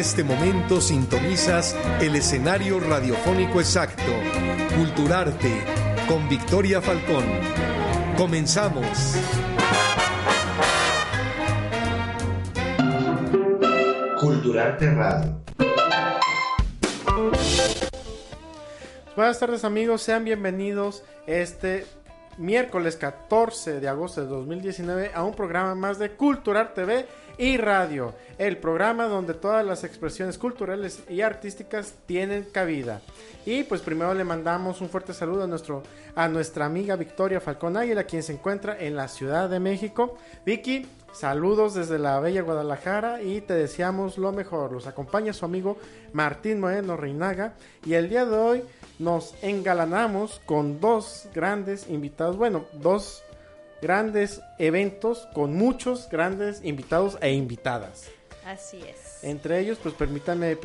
Este momento sintonizas el escenario radiofónico exacto, Culturarte, con Victoria Falcón. Comenzamos. Culturarte Radio. Buenas tardes amigos, sean bienvenidos este miércoles 14 de agosto de 2019 a un programa más de Culturar TV y Radio, el programa donde todas las expresiones culturales y artísticas tienen cabida. Y pues primero le mandamos un fuerte saludo a, nuestro, a nuestra amiga Victoria Falcón Águila, quien se encuentra en la Ciudad de México. Vicky, saludos desde la bella Guadalajara y te deseamos lo mejor. Los acompaña su amigo Martín Moreno Reinaga y el día de hoy nos engalanamos con dos grandes invitados, bueno, dos grandes eventos con muchos grandes invitados e invitadas. Así es. Entre ellos, pues permítanme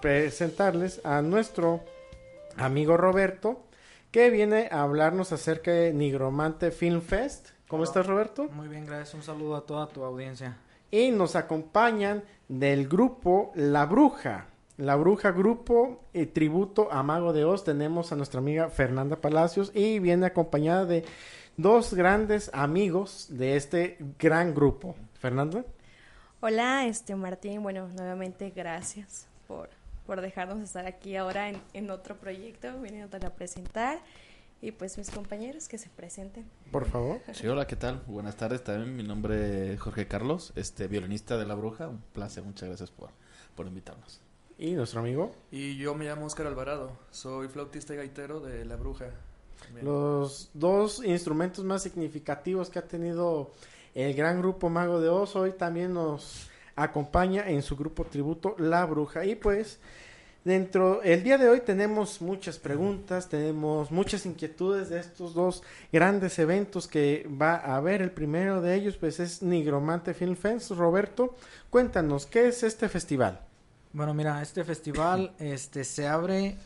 presentarles a nuestro amigo Roberto, que viene a hablarnos acerca de Nigromante Film Fest. ¿Cómo estás, Roberto? Muy bien, gracias. Un saludo a toda tu audiencia. Y nos acompañan del grupo La Bruja. La Bruja Grupo y Tributo a Mago de Oz. Tenemos a nuestra amiga Fernanda Palacios y viene acompañada de dos grandes amigos de este gran grupo. Fernanda. Hola, este Martín. Bueno, nuevamente gracias por, por dejarnos estar aquí ahora en, en otro proyecto, viniendo a presentar. Y pues mis compañeros que se presenten. Por favor. Sí, hola, ¿qué tal? Buenas tardes también. Mi nombre es Jorge Carlos, este violinista de La Bruja. Un placer, muchas gracias por, por invitarnos. ¿Y nuestro amigo? Y yo me llamo Oscar Alvarado, soy flautista y gaitero de La Bruja. Los dos instrumentos más significativos que ha tenido el gran grupo Mago de Oz hoy también nos acompaña en su grupo tributo La Bruja. Y pues dentro el día de hoy tenemos muchas preguntas, tenemos muchas inquietudes de estos dos grandes eventos que va a haber. El primero de ellos pues es Nigromante Film Fest. Roberto, cuéntanos, ¿qué es este festival? Bueno, mira, este festival este se abre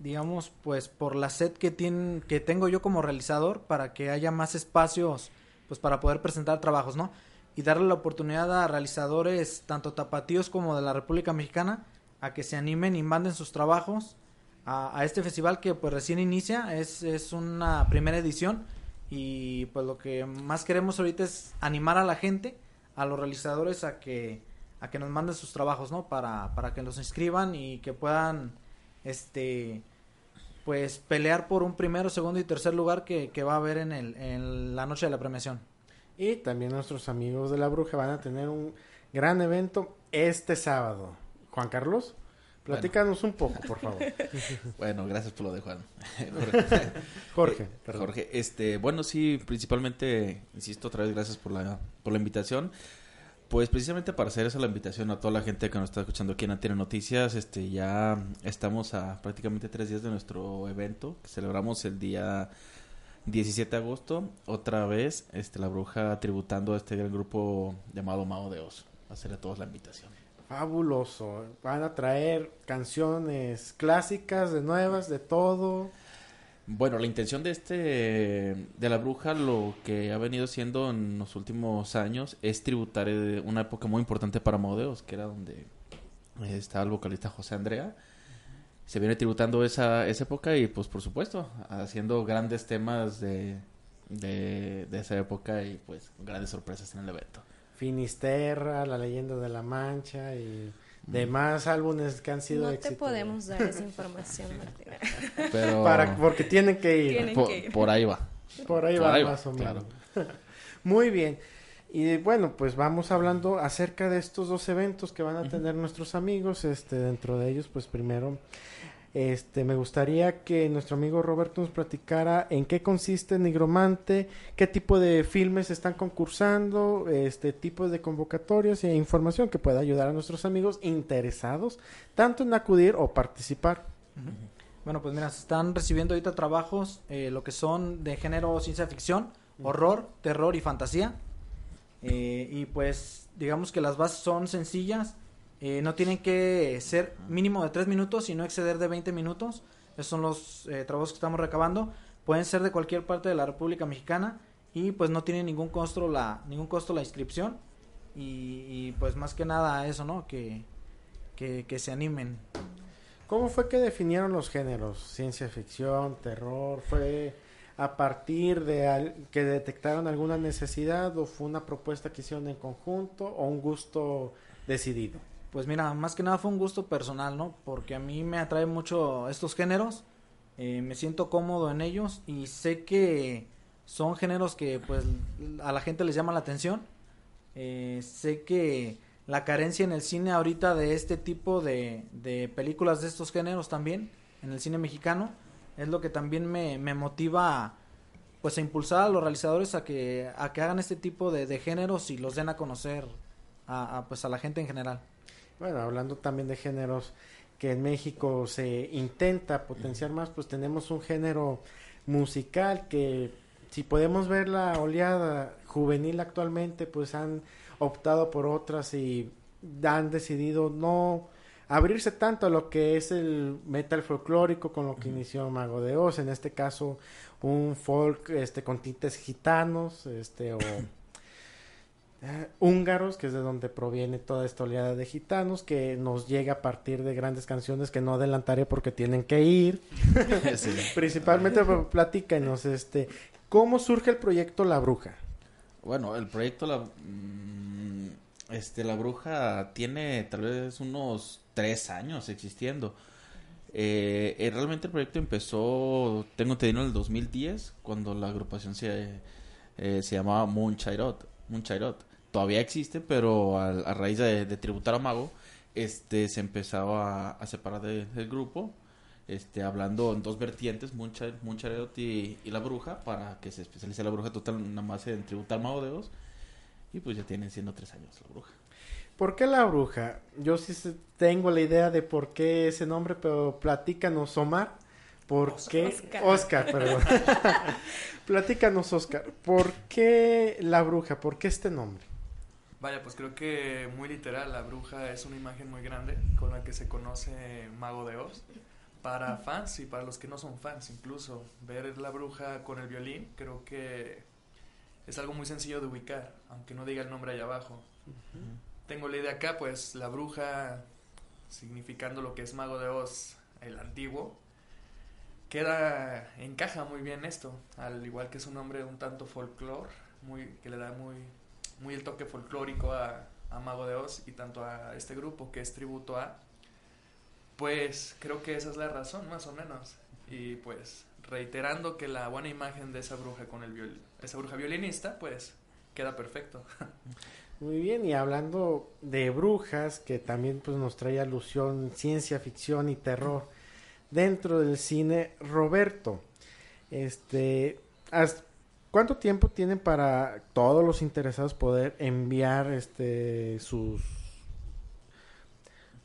digamos, pues por la sed que tienen, que tengo yo como realizador para que haya más espacios, pues para poder presentar trabajos, ¿no? Y darle la oportunidad a realizadores, tanto tapatíos como de la República Mexicana, a que se animen y manden sus trabajos a, a este festival que pues recién inicia, es, es una primera edición y pues lo que más queremos ahorita es animar a la gente, a los realizadores a que, a que nos manden sus trabajos, ¿no? Para, para que los inscriban y que puedan, este, pues pelear por un primero, segundo y tercer lugar que, que va a haber en, el, en la noche de la premiación. Y también nuestros amigos de la bruja van a tener un gran evento este sábado. Juan Carlos, platícanos un poco, por favor. bueno, gracias por lo de Juan. Jorge, eh, Jorge, este, bueno, sí, principalmente, insisto otra vez, gracias por la, por la invitación. Pues precisamente para hacer esa la invitación a toda la gente que nos está escuchando aquí en Antena Noticias, este ya estamos a prácticamente tres días de nuestro evento, que celebramos el día 17 de agosto, otra vez este la bruja tributando a este gran grupo llamado Mao de Oz. Hacerle a todos la invitación. Fabuloso. Van a traer canciones clásicas, de nuevas, de todo. Bueno, la intención de este de la bruja lo que ha venido siendo en los últimos años es tributar eh, una época muy importante para Modeos, que era donde estaba el vocalista José Andrea. Se viene tributando esa, esa época y pues por supuesto haciendo grandes temas de, de, de esa época y pues grandes sorpresas en el evento. Finisterra, La leyenda de la Mancha y demás álbumes que han sido no te podemos dar esa información Martina pero Para, porque tienen que ir. Tienen por, que ir. por ahí va. Por ahí Por va ahí va, más o menos. Claro. muy bien. Y bueno pues vamos hablando acerca de estos dos eventos que van a tener nuestros amigos este dentro de ellos pues primero este me gustaría que nuestro amigo Roberto nos platicara en qué consiste Nigromante, qué tipo de filmes están concursando, este tipos de convocatorias e información que pueda ayudar a nuestros amigos interesados tanto en acudir o participar. Bueno, pues mira, se están recibiendo ahorita trabajos, eh, lo que son de género ciencia ficción, horror, terror y fantasía. Eh, y pues digamos que las bases son sencillas, eh, no tienen que ser mínimo de 3 minutos y no exceder de 20 minutos. Esos son los eh, trabajos que estamos recabando. Pueden ser de cualquier parte de la República Mexicana y pues no tiene ningún costo la, ningún costo la inscripción. Y, pues más que nada eso, ¿no? Que, que, que se animen. ¿Cómo fue que definieron los géneros? Ciencia ficción, terror, fue a partir de al- que detectaron alguna necesidad o fue una propuesta que hicieron en conjunto o un gusto decidido. Pues mira, más que nada fue un gusto personal, ¿no? Porque a mí me atrae mucho estos géneros, eh, me siento cómodo en ellos y sé que son géneros que pues a la gente les llama la atención. Eh, sé que la carencia en el cine ahorita de este tipo de, de películas de estos géneros también, en el cine mexicano, es lo que también me, me motiva a, pues a impulsar a los realizadores a que, a que hagan este tipo de, géneros y los den a conocer a, pues a la gente en general. Bueno, hablando también de géneros que en México se intenta potenciar más, pues tenemos un género musical que si podemos ver la oleada juvenil actualmente, pues han optado por otras y han decidido no abrirse tanto a lo que es el metal folclórico con lo que inició Mago de Oz, en este caso un folk este con tintes gitanos, este o húngaros, que es de donde proviene toda esta oleada de gitanos, que nos llega a partir de grandes canciones que no adelantaré porque tienen que ir. Sí. Principalmente, platícanos, este, ¿cómo surge el proyecto La Bruja? Bueno, el proyecto la mm, este la bruja tiene tal vez unos tres años existiendo. Eh, eh, realmente el proyecto empezó, tengo entendido en el 2010, cuando la agrupación se eh, se llamaba Moonchairot. Moonchairot. Todavía existe, pero a, a raíz de, de tributar a Mago, este se empezaba a, a separar de- del grupo, este hablando en dos vertientes, Moonchair- Moonchairot y, y la bruja, para que se especialice la bruja total nada más en tributar Mago de Oz. Y pues ya tienen siendo tres años la bruja. ¿Por qué La Bruja? Yo sí tengo la idea de por qué ese nombre, pero platícanos, Omar. ¿Por qué? Oscar, perdón. platícanos, Oscar. ¿Por qué La Bruja? ¿Por qué este nombre? Vaya, pues creo que muy literal, la bruja es una imagen muy grande con la que se conoce Mago de Oz. Para fans y para los que no son fans, incluso ver la bruja con el violín, creo que es algo muy sencillo de ubicar, aunque no diga el nombre allá abajo. Tengo la idea acá, pues la bruja, significando lo que es Mago de Oz, el antiguo, queda, encaja muy bien esto, al igual que es un nombre un tanto folclore, muy, que le da muy, muy el toque folclórico a, a Mago de Oz y tanto a este grupo que es tributo a, pues creo que esa es la razón más o menos. Y pues reiterando que la buena imagen de esa bruja con el viol esa bruja violinista, pues queda perfecto. Muy bien, y hablando de brujas, que también pues nos trae alusión ciencia ficción y terror dentro del cine, Roberto, este, ¿has- ¿cuánto tiempo tienen para todos los interesados poder enviar este sus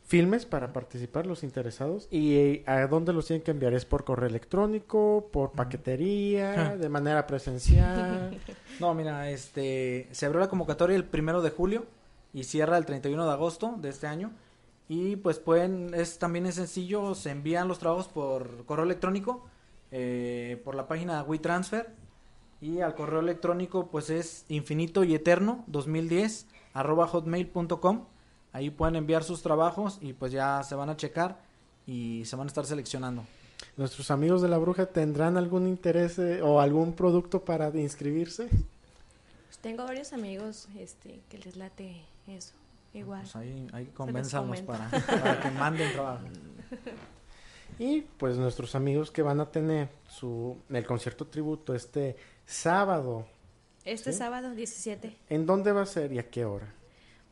filmes para participar los interesados y eh, a dónde los tienen que enviar es por correo electrónico por paquetería de manera presencial No, mira, este, se abrió la convocatoria el primero de julio y cierra el 31 de agosto de este año. Y pues pueden, es también es sencillo, se envían los trabajos por correo electrónico, eh, por la página WeTransfer. Y al correo electrónico pues es infinito y eterno 2010 arroba hotmail.com. Ahí pueden enviar sus trabajos y pues ya se van a checar y se van a estar seleccionando. ¿Nuestros amigos de la bruja tendrán algún interés eh, o algún producto para inscribirse? Pues tengo varios amigos este, que les late eso. Igual. Pues ahí, ahí convénzanos para, comenta. para que manden trabajo. Y pues nuestros amigos que van a tener su el concierto tributo este sábado. Este ¿Sí? sábado 17 ¿En dónde va a ser y a qué hora?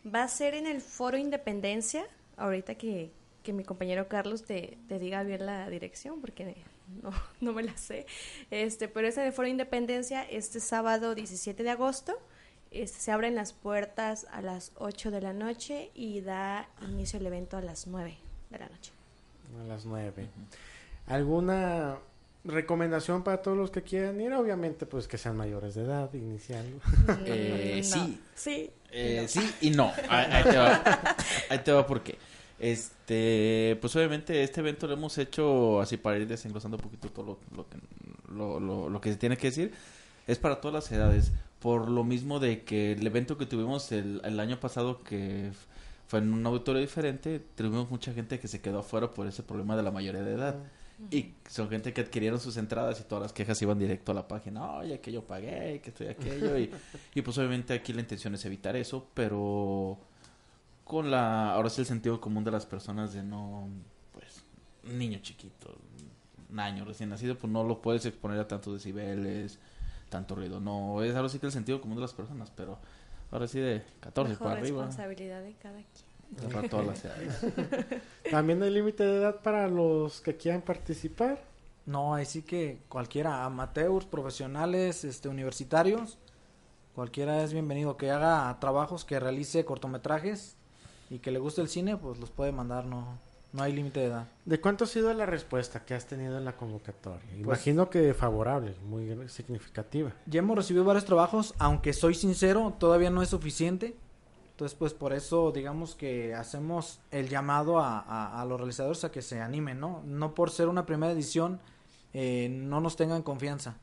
va a ser en el Foro Independencia. Ahorita que, que mi compañero Carlos te, te diga bien la dirección, porque no, no me la sé. Este, pero es en el Foro Independencia este sábado 17 de agosto. Este, se abren las puertas a las 8 de la noche y da inicio el evento a las 9 de la noche. A las nueve. ¿Alguna recomendación para todos los que quieran ir? Obviamente, pues que sean mayores de edad, iniciando. Eh, No. sí. Sí. Eh, No. Sí y no. Ahí, ahí te va. Ahí te va porque. Este, pues obviamente este evento lo hemos hecho así para ir desenglosando un poquito todo lo, lo que, lo, lo- lo que se tiene que decir. Es para todas las edades. Por lo mismo de que el evento que tuvimos el, el año pasado que fue en un auditorio diferente, tuvimos mucha gente que se quedó afuera por ese problema de la mayoría de edad. Y son gente que adquirieron sus entradas y todas las quejas iban directo a la página. Oye, que yo pagué, que estoy aquello. Y, y pues obviamente aquí la intención es evitar eso, pero con la... Ahora sí el sentido común de las personas de no... Pues, niño chiquito, un año recién nacido, pues no lo puedes exponer a tantos decibeles, tanto ruido. No, es ahora sí que el sentido común de las personas, pero ahora sí de 14 Mejor para arriba. responsabilidad de cada quien. Para todas las edades. También hay límite de edad para los que quieran participar. No, ahí sí que cualquiera, amateurs, profesionales, este, universitarios, cualquiera es bienvenido que haga trabajos, que realice cortometrajes y que le guste el cine, pues los puede mandar, no, no hay límite de edad. ¿De cuánto ha sido la respuesta que has tenido en la convocatoria? Pues- Imagino que favorable, muy significativa. Ya hemos recibido varios trabajos, aunque soy sincero, todavía no es suficiente. Entonces, pues por eso digamos que hacemos el llamado a, a- a los realizadores a que se animen, ¿no? No por ser una primera edición, eh, no nos tengan confianza.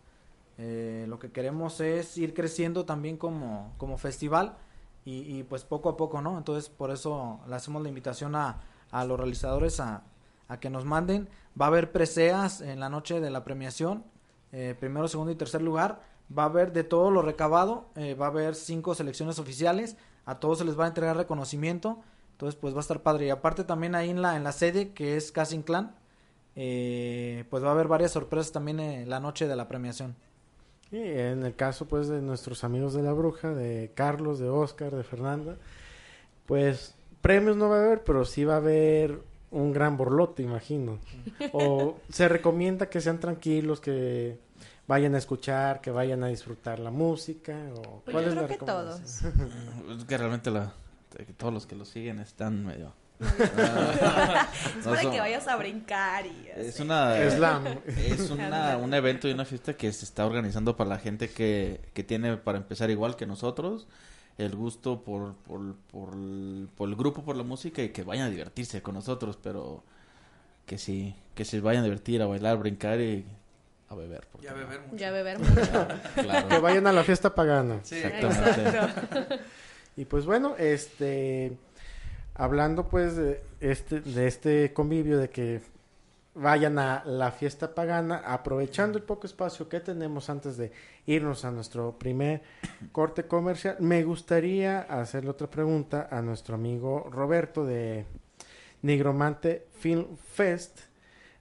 Eh, lo que queremos es ir creciendo también como, como festival y, y, pues poco a poco, ¿no? Entonces por eso le hacemos la invitación a, a los realizadores a, a que nos manden. Va a haber preseas en la noche de la premiación, eh, primero, segundo y tercer lugar. Va a haber de todo lo recabado, eh, va a haber cinco selecciones oficiales, a todos se les va a entregar reconocimiento, entonces pues va a estar padre. Y aparte también ahí en la, en la sede, que es Casting Clan, eh, pues va a haber varias sorpresas también en la noche de la premiación. Y en el caso pues de nuestros amigos de la bruja, de Carlos, de Oscar, de Fernanda, pues premios no va a haber, pero sí va a haber un gran borlote, imagino. O se recomienda que sean tranquilos, que vayan a escuchar, que vayan a disfrutar la música. O, Pues ¿cuál yo es la creo que recomendación? Es que realmente la, que todos los que lo siguen están medio... Es No para que vayas a brincar y Es una... Slam. Es una, un evento y una fiesta que se está organizando para la gente que, que tiene, para empezar, igual que nosotros, el gusto por, por, por, el- por el grupo, por la música y que vayan a divertirse con nosotros, pero que sí, que se vayan a divertir, a bailar, brincar y a beber. ¿por Y a beber mucho. Ya beber mucho. Claro. Que vayan a la fiesta pagana. Sí, Exactamente. Exacto. Y pues bueno, este hablando pues de este de este convivio de que vayan a la fiesta pagana, aprovechando el poco espacio que tenemos antes de irnos a nuestro primer corte comercial, me gustaría hacerle otra pregunta a nuestro amigo Roberto de Nigromante Film Fest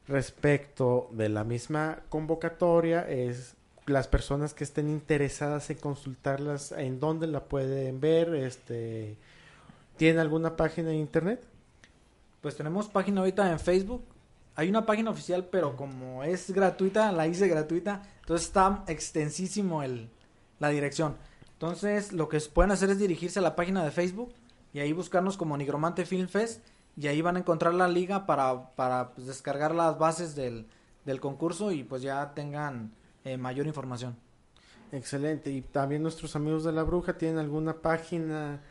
respecto de la misma convocatoria es las personas que estén interesadas en consultarlas en dónde la pueden ver este tiene alguna página de internet Pues tenemos página ahorita en Facebook. Hay una página oficial, pero como es gratuita, la hice gratuita. Entonces está extensísimo el, la dirección. Entonces lo que pueden hacer es dirigirse a la página de Facebook y ahí buscarnos como Nigromante Film Fest. Y ahí van a encontrar la liga para, para pues, descargar las bases del, del concurso y pues ya tengan eh, mayor información. excelente y también nuestros amigos de la bruja tienen alguna página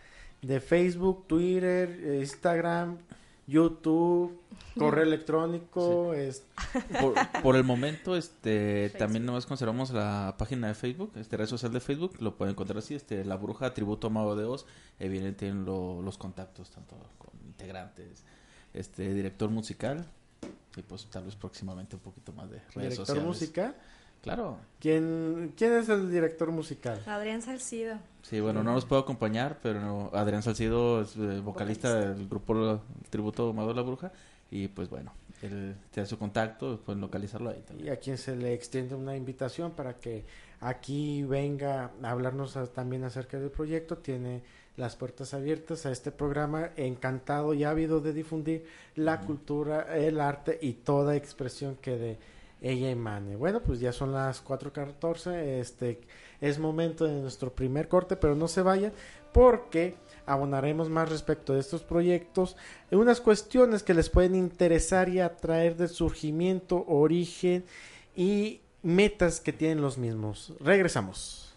de Facebook Twitter Instagram YouTube correo electrónico es Por, por el momento, este, Facebook. también nomás conservamos la página de Facebook, este red social de Facebook, lo pueden encontrar así, este, la bruja tributo a Mago de Oz, evidentemente tienen lo- los contactos, tanto con integrantes, este, director musical, y pues tal vez próximamente un poquito más de redes director sociales. musical Claro, quién quién es el director musical Adrián Salcido. sí, bueno, no nos puedo acompañar, pero no- Adrián Salcido es eh, vocalista del grupo Tributo de la Bruja, y pues bueno, él tiene su contacto, pueden localizarlo ahí y también. a quien se le extiende una invitación para que aquí venga a hablarnos a- también acerca del proyecto. Tiene las puertas abiertas a este programa, encantado y ávido de difundir la cultura, el arte y toda expresión que de ella emane. Bueno, pues ya son las 4.14, este es momento de nuestro primer corte, pero no se vayan porque abonaremos más respecto de estos proyectos unas cuestiones que les pueden interesar y atraer de surgimiento, origen y metas que tienen los mismos. Regresamos.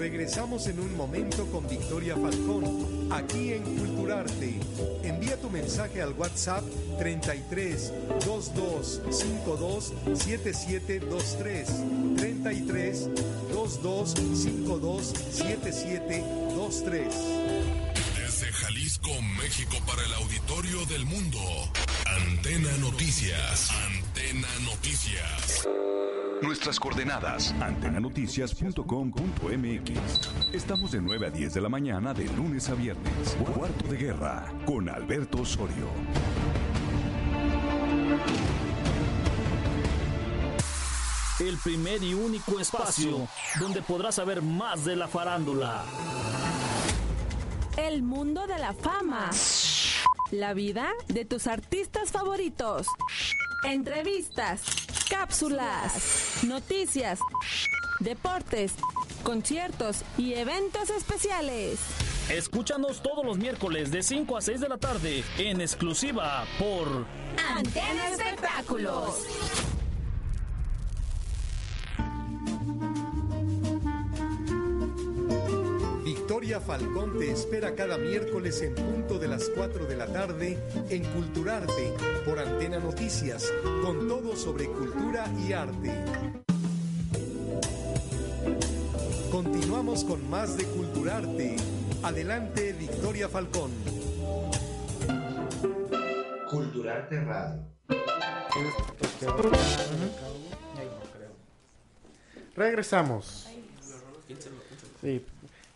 Regresamos en un momento con Victoria Falcón, aquí en Culturarte. Envía tu mensaje al WhatsApp 33 22 52 7723. 33 22 52 7723. Desde Jalisco, México, para el auditorio del mundo. Antena Noticias. Antena Noticias. Nuestras coordenadas, antenanoticias.com.mx. Estamos de 9 a 10 de la mañana de lunes a viernes. Cuarto de guerra con Alberto Osorio. El primer y único espacio donde podrás saber más de la farándula. El mundo de la fama. La vida de tus artistas favoritos. Entrevistas, cápsulas, noticias, deportes, conciertos y eventos especiales. Escúchanos todos los miércoles de 5 a 6 de la tarde en exclusiva por Antena Espectáculos. Victoria Falcón te espera cada miércoles en punto de las 4 de la tarde en Culturarte por Antena Noticias, con todo sobre cultura y arte. Continuamos con más de Culturarte. Adelante, Victoria Falcón. Culturarte Radio. Regresamos. Sí.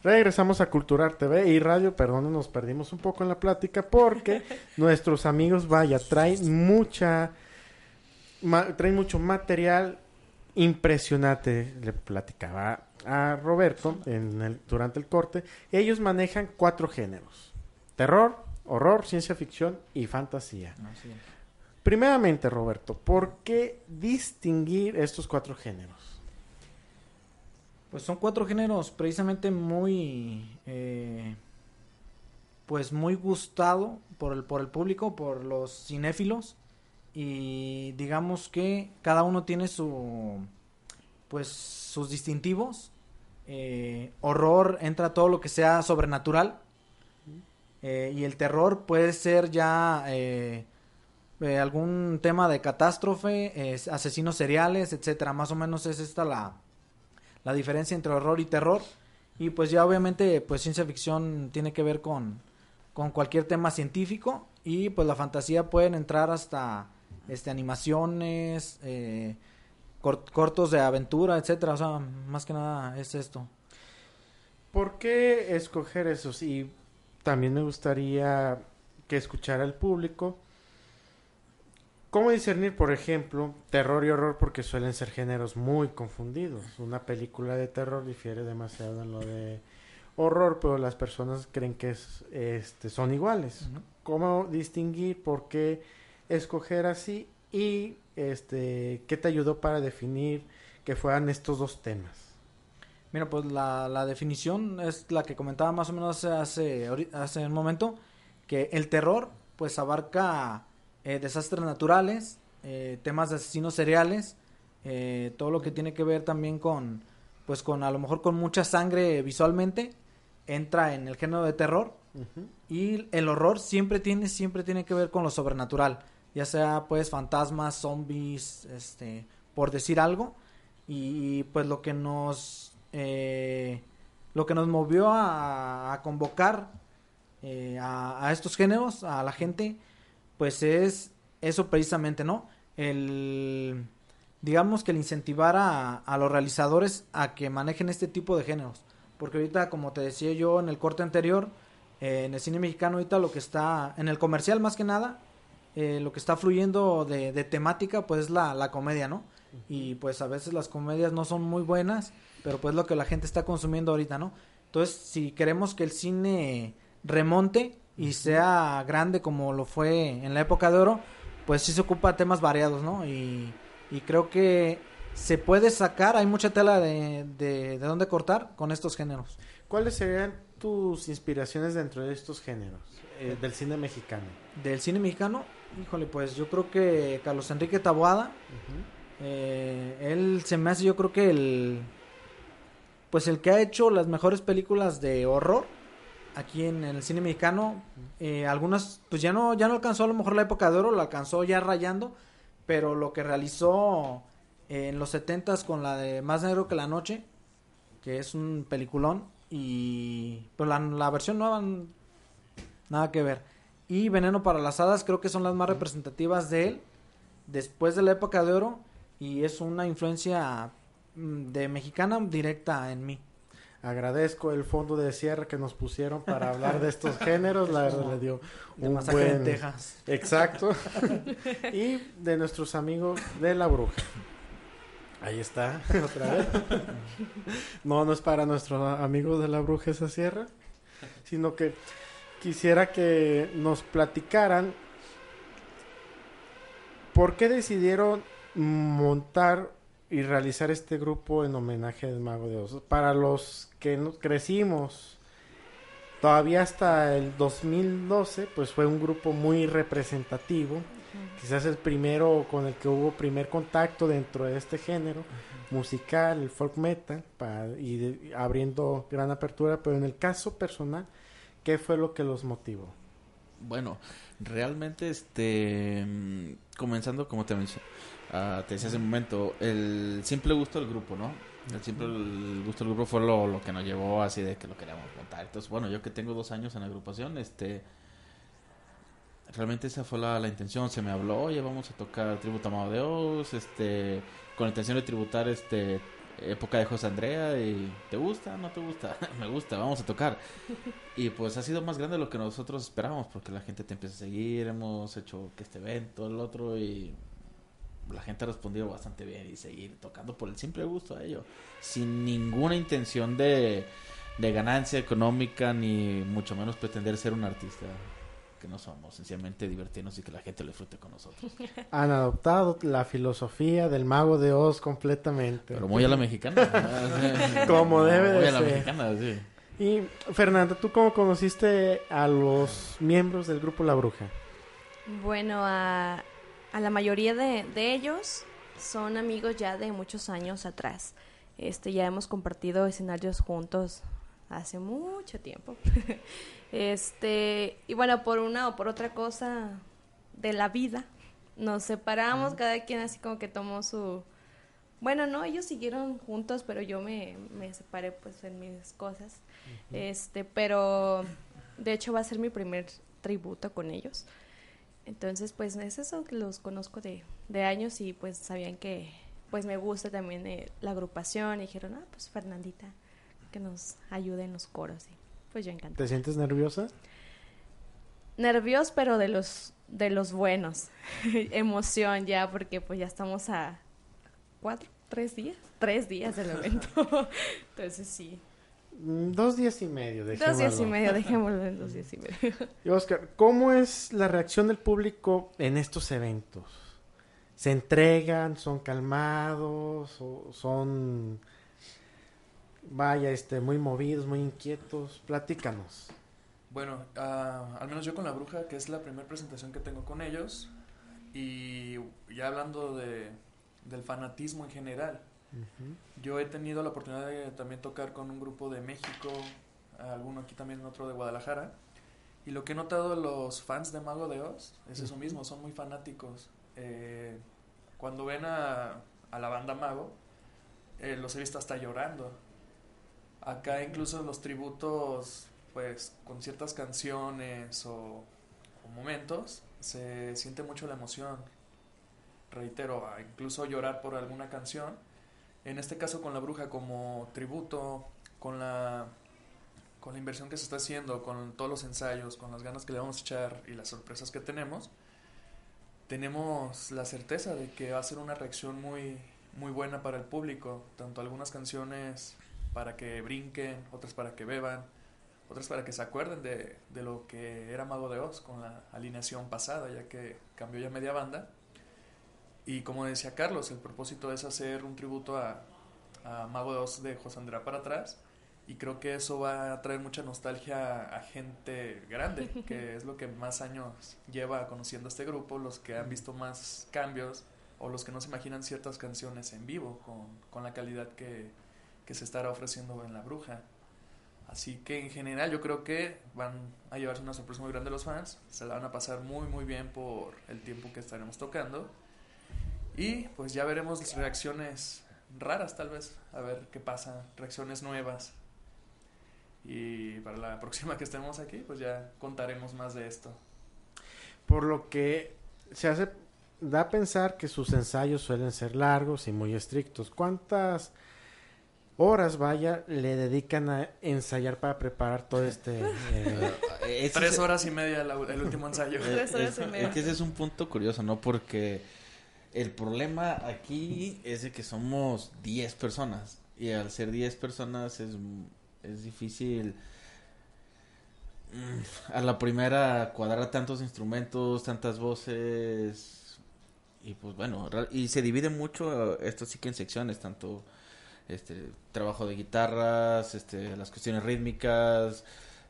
Regresamos a Culturar TV y Radio, perdón, nos perdimos un poco en la plática porque nuestros amigos, vaya, traen mucha, ma- traen mucho material impresionante. Le platicaba a Roberto en el, durante el corte. Ellos manejan cuatro géneros: terror, horror, ciencia ficción y fantasía. Primeramente, Roberto, ¿por qué distinguir estos cuatro géneros? Pues son cuatro géneros precisamente muy, eh, pues muy gustado por el, por el público, por los cinéfilos y digamos que cada uno tiene su, pues sus distintivos. Eh, horror entra todo lo que sea sobrenatural eh, y el terror puede ser ya algún tema de catástrofe, asesinos seriales, etcétera. Más o menos es esta la la diferencia entre horror y terror. Y pues ya obviamente pues ciencia ficción tiene que ver con, con cualquier tema científico y pues la fantasía pueden entrar hasta este animaciones, eh, cort- cortos de aventura, etcétera, o sea, más que nada es esto. ¿Por qué escoger esos? Y también me gustaría que escuchara el público. ¿Cómo discernir, por ejemplo, terror y horror? Porque suelen ser géneros muy confundidos. Una película de terror difiere demasiado en lo de horror, pero las personas creen que es, este, son iguales. ¿Cómo distinguir? ¿Por qué escoger así? Y este, ¿qué te ayudó para definir que fueran estos dos temas? Mira, pues la, la definición es la que comentaba más o menos hace, hace un momento, que el terror pues abarca eh, desastres naturales, eh, temas de asesinos seriales, eh, todo lo que tiene que ver también con, pues con a lo mejor con mucha sangre visualmente, entra en el género de terror. Y el horror siempre tiene, siempre tiene que ver con lo sobrenatural, ya sea pues fantasmas, zombies, este, por decir algo. Y pues lo que nos, eh, lo que nos movió a, a convocar eh, a, a estos géneros, a la gente, pues es eso precisamente, ¿no? El, digamos que el incentivar a, a los realizadores a que manejen este tipo de géneros. Porque ahorita, como te decía yo en el corte anterior, eh, en el cine mexicano ahorita lo que está, en el comercial más que nada, eh, lo que está fluyendo de, de temática pues es la, la comedia, ¿no? Y pues a veces las comedias no son muy buenas, pero pues lo que la gente está consumiendo ahorita, ¿no? Entonces, si queremos que el cine remonte y sea grande como lo fue en la época de oro, pues sí se ocupa temas variados, ¿no? Y, y creo que se puede sacar, hay mucha tela de, de, de dónde cortar con estos géneros. ¿Cuáles serían tus inspiraciones dentro de estos géneros eh, del cine mexicano? Del cine mexicano, híjole, pues yo creo que Carlos Enrique Taboada, eh, él se me hace yo creo que el, pues el que ha hecho las mejores películas de horror aquí en, el cine mexicano, eh, algunas pues ya no, ya no alcanzó a lo mejor la época de oro, lo alcanzó ya rayando, pero lo que realizó eh, en los setentas con la de Más Negro que la Noche, que es un peliculón, y pues la, la versión nueva nada que ver. Y Veneno para las Hadas creo que son las más representativas de él después de la época de oro y es una influencia mm, de mexicana directa en mí. Agradezco el fondo de cierre que nos pusieron para hablar de estos géneros. La verdad le dio un Masacre en buen... Texas. Exacto. y de nuestros amigos de La Bruja. Ahí está, otra vez. No, no es para nuestros amigos de La Bruja esa sierra, sino que quisiera que nos platicaran por qué decidieron montar y realizar este grupo en homenaje al Mago de Oz. Para los que no- crecimos todavía hasta el 2012, pues fue un grupo muy representativo. Quizás el primero con el que hubo primer contacto dentro de este género musical, el folk metal, y de- abriendo gran apertura. Pero en el caso personal, ¿qué fue lo que los motivó? Bueno, realmente, este, mm, comenzando como te mencioné, ah, te decía hace un momento, el simple gusto del grupo, ¿no? El simple el gusto del grupo fue lo, lo que nos llevó así de que lo queríamos montar. Entonces, bueno, yo que tengo dos años en la agrupación, este, realmente esa fue la, la intención. Se me habló, oye, vamos a tocar tributo a Mago de Oz, este, con la intención de tributar, este, época de José Andrea y ¿te gusta? ¿No te gusta? me gusta, vamos a tocar. Y pues ha sido más grande de lo que nosotros esperábamos porque la gente te empieza a seguir, hemos hecho que este evento, el otro y la gente ha respondido bastante bien y seguir tocando por el simple gusto de ello, sin ninguna intención de, de ganancia económica ni mucho menos pretender ser un artista que no somos, sencillamente divertirnos y que la gente lo disfrute con nosotros. Han adoptado la filosofía del mago de Oz completamente. Pero muy a la mexicana. Como debe Muy de a la ser. mexicana, sí. Y Fernanda, ¿tú cómo conociste a los miembros del grupo La Bruja? Bueno, a, a la mayoría de, de ellos son amigos ya de muchos años atrás. Este, ya hemos compartido escenarios juntos hace mucho tiempo. este, y bueno, por una o por otra cosa de la vida, nos separamos, cada quien así como que tomó su... Bueno, no, ellos siguieron juntos, pero yo me, me separé pues en mis cosas. Este, pero de hecho va a ser mi primer tributo con ellos. Entonces, pues es eso, que los conozco de, de años y pues sabían que pues me gusta también eh, la agrupación y dijeron, ah, pues Fernandita, que nos ayude en los coros. Y pues yo encantada. ¿Te sientes nerviosa? Nervios, pero de los de los buenos. Emoción ya, porque pues ya estamos a cuatro, tres días, tres días del evento. Entonces sí. Mm, Dos días y medio, Dos días y dejémoslo. medio, dejémoslo en dos días y medio. Y Oscar, ¿cómo es la reacción del público en estos eventos? ¿Se entregan? ¿Son calmados? ¿O son, vaya, este, muy movidos, muy inquietos? Platícanos. Bueno, ah, al menos yo con la bruja, que es la primera presentación que tengo con ellos, y ya hablando de, del fanatismo en general, yo he tenido la oportunidad de también tocar con un grupo de México, alguno aquí también, otro de Guadalajara, y lo que he notado de los fans de Mago de Oz es eso mismo, son muy fanáticos. Eh, cuando ven a, a la banda Mago, eh, los he visto hasta llorando. Acá incluso los tributos, pues con ciertas canciones o, o momentos, se siente mucho la emoción. Reitero, incluso llorar por alguna canción. En este caso con la bruja como tributo, con la, con la inversión que se está haciendo, con todos los ensayos, con las ganas que le vamos a echar y las sorpresas que tenemos, tenemos la certeza de que va a ser una reacción muy, muy buena para el público. Tanto algunas canciones para que brinquen, otras para que beban, otras para que se acuerden de, de lo que era Mago de Oz con la alineación pasada, ya que cambió ya media banda. Y como decía Carlos, el propósito es hacer un tributo a, a Mago 2 de José Andrea para atrás. Y creo que eso va a traer mucha nostalgia a gente grande, que es lo que más años lleva conociendo este grupo, los que han visto más cambios o los que no se imaginan ciertas canciones en vivo con, con la calidad que, que se estará ofreciendo en La Bruja. Así que en general yo creo que van a llevarse una sorpresa muy grande los fans, se la van a pasar muy muy bien por el tiempo que estaremos tocando. Y pues ya veremos reacciones raras tal vez, a ver qué pasa, reacciones nuevas. Y para la próxima que estemos aquí, pues ya contaremos más de esto. Por lo que se hace, da a pensar que sus ensayos suelen ser largos y muy estrictos. ¿Cuántas horas, vaya, le dedican a ensayar para preparar todo este... Eh, Tres horas y media el último ensayo. Tres horas y media. Es que ese es un punto curioso, ¿no? Porque el problema aquí es de que somos 10 personas. Y al ser 10 personas es es difícil mm, a la primera cuadrar tantos instrumentos, tantas voces y pues bueno, y se divide mucho esto sí que en secciones, tanto este trabajo de guitarras, este las cuestiones rítmicas,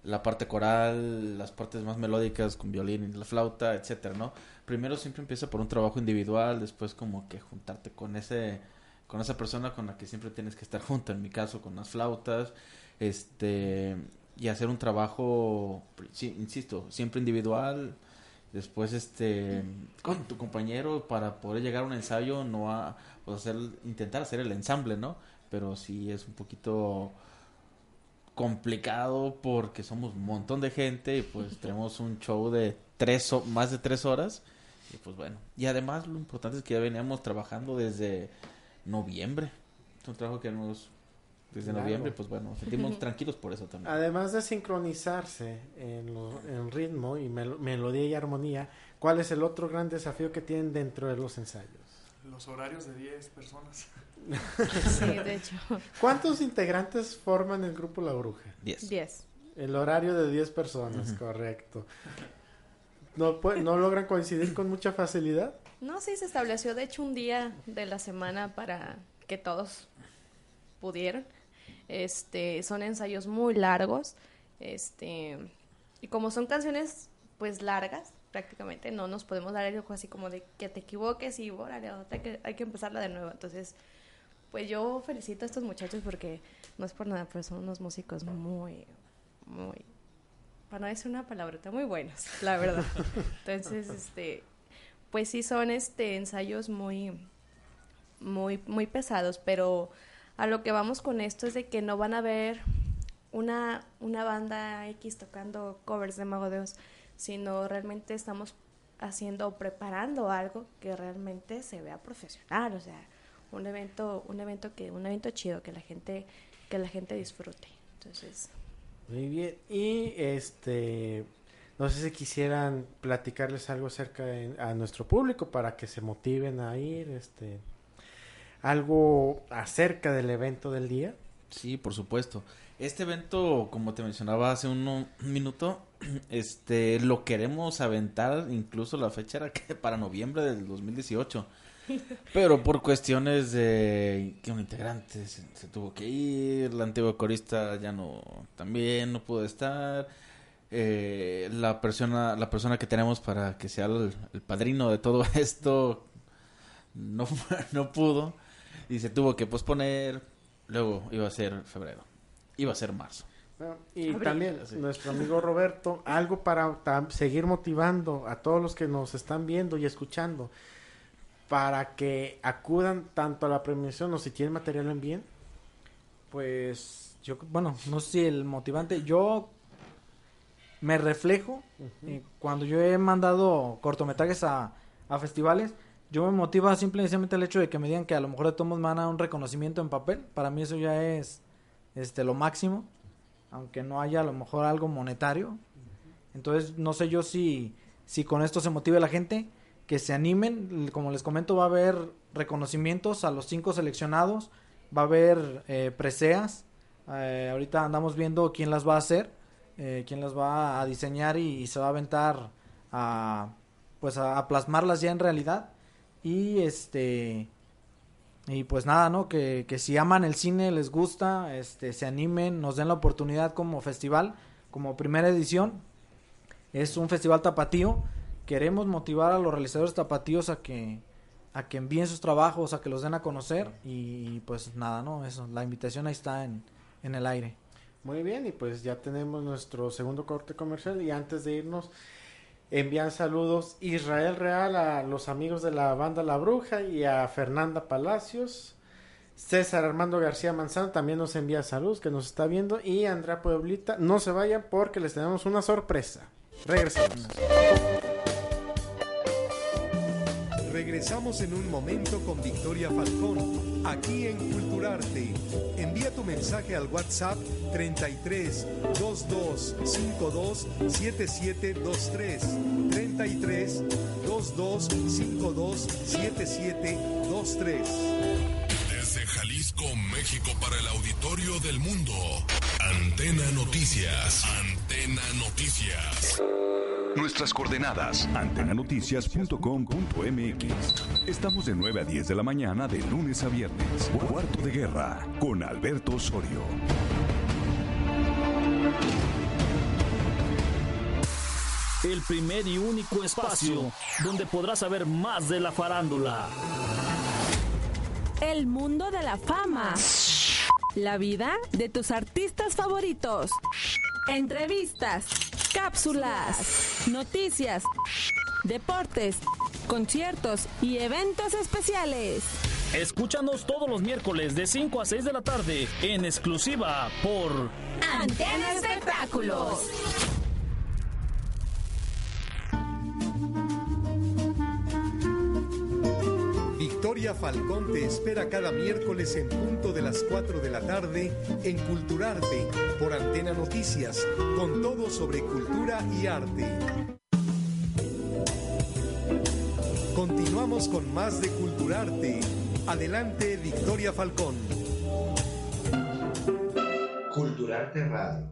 la parte coral, las partes más melódicas con violín y la flauta, etcétera, ¿no? Primero siempre empieza por un trabajo individual, después como que juntarte con ese con esa persona con la que siempre tienes que estar junto, en mi caso con las flautas este y hacer un trabajo insisto siempre individual después este con tu compañero para poder llegar a un ensayo no a pues, hacer intentar hacer el ensamble no pero sí es un poquito complicado porque somos un montón de gente y pues tenemos un show de tres o más de tres horas y pues bueno y además lo importante es que ya veníamos trabajando desde noviembre es un trabajo que hemos desde noviembre, pues bueno, sentimos tranquilos por eso también. Además de sincronizarse en, en ritmo y melodía y armonía, ¿cuál es el otro gran desafío que tienen dentro de los ensayos? Los horarios de 10 personas. sí, de hecho. ¿Cuántos integrantes forman el grupo La Bruja? 10. 10. El horario de 10 personas, correcto. ¿No, ¿No logran coincidir con mucha facilidad? No, sí, se estableció de hecho un día de la semana para que todos pudieran. Este, son ensayos muy largos. Este, y como son canciones pues largas, prácticamente no nos podemos dar algo así como de que te equivoques y órale, hay que, hay que empezarla de nuevo. Entonces, pues yo felicito a estos muchachos porque no es por nada, pero son unos músicos muy, muy, para no decir una palabrota, muy buenos, la verdad. Entonces, este, pues sí son este ensayos muy, muy, muy pesados, pero a lo que vamos con esto es de que no van a ver una, una banda X tocando covers de Mago de Oz, sino realmente estamos haciendo, preparando algo que realmente se vea profesional, o sea, un evento, un evento que, un evento chido que la gente, que la gente disfrute. Entonces. Muy bien. Y este no sé si quisieran platicarles algo acerca de, a nuestro público para que se motiven a ir, este algo acerca del evento del día. Sí, por supuesto. Este evento, como te mencionaba hace un, minuto, este lo queremos aventar, incluso la fecha era que para noviembre del 2018. Pero por cuestiones de que un integrante se, tuvo que ir, la antigua corista ya no, también no pudo estar. Eh, la persona, la persona que tenemos para que sea el, el padrino de todo esto no, no pudo y se tuvo que posponer. Luego iba a ser febrero, iba a ser marzo. y también nuestro amigo Roberto, algo para seguir motivando a todos los que nos están viendo y escuchando para que acudan tanto a la premiación o si tienen material en bien. Pues yo, bueno, no sé si el motivante, yo me reflejo cuando yo he mandado cortometrajes a, a festivales yo me motiva simplemente el hecho de que me digan que a lo mejor de todos me van a un reconocimiento en papel. Para mí eso ya es este lo máximo, aunque no haya a lo mejor algo monetario. Entonces, no sé yo si, si con esto se motive la gente, que se animen. Como les comento, va a haber reconocimientos a los cinco seleccionados, va a haber eh, preseas. Eh, ahorita andamos viendo quién las va a hacer, eh, quién las va a diseñar y, se va a aventar a, pues a plasmarlas ya en realidad Y este y pues nada, ¿no? Que, que si aman el cine, les gusta, este, se animen, nos den la oportunidad como festival, como primera edición. Es un festival tapatío. Queremos motivar a los realizadores tapatíos a que, a que envíen sus trabajos, a que los den a conocer. Y pues nada, ¿no? Eso, la invitación ahí está en, en el aire. Muy bien, y pues ya tenemos nuestro segundo corte comercial. Y antes de irnos, envían saludos Israel Real a los amigos de la banda La Bruja y a Fernanda Palacios. César Armando García Manzano también nos envía saludos que nos está viendo. Y Andrea Pueblita, no se vayan porque les tenemos una sorpresa. Regresamos. Regresamos en un momento con Victoria Falcón, aquí en Culturarte. Envía tu mensaje al WhatsApp 33 22 52 7723. 33 22 52 7723. Desde Jalisco, México, para el auditorio del mundo. Antena Noticias. Antena Noticias. Nuestras coordenadas, antenanoticias.com.mx. Estamos de 9 a 10 de la mañana de lunes a viernes. Cuarto de guerra con Alberto Osorio. El primer y único espacio donde podrás saber más de la farándula. El mundo de la fama. La vida de tus artistas favoritos. Entrevistas, cápsulas, noticias, deportes, conciertos y eventos especiales. Escúchanos todos los miércoles de 5 a 6 de la tarde en exclusiva por Antena Espectáculos. Victoria Falcón te espera cada miércoles en punto de las 4 de la tarde en Culturarte por Antena Noticias, con todo sobre cultura y arte. Continuamos con más de Culturarte. Adelante, Victoria Falcón. Culturarte Radio.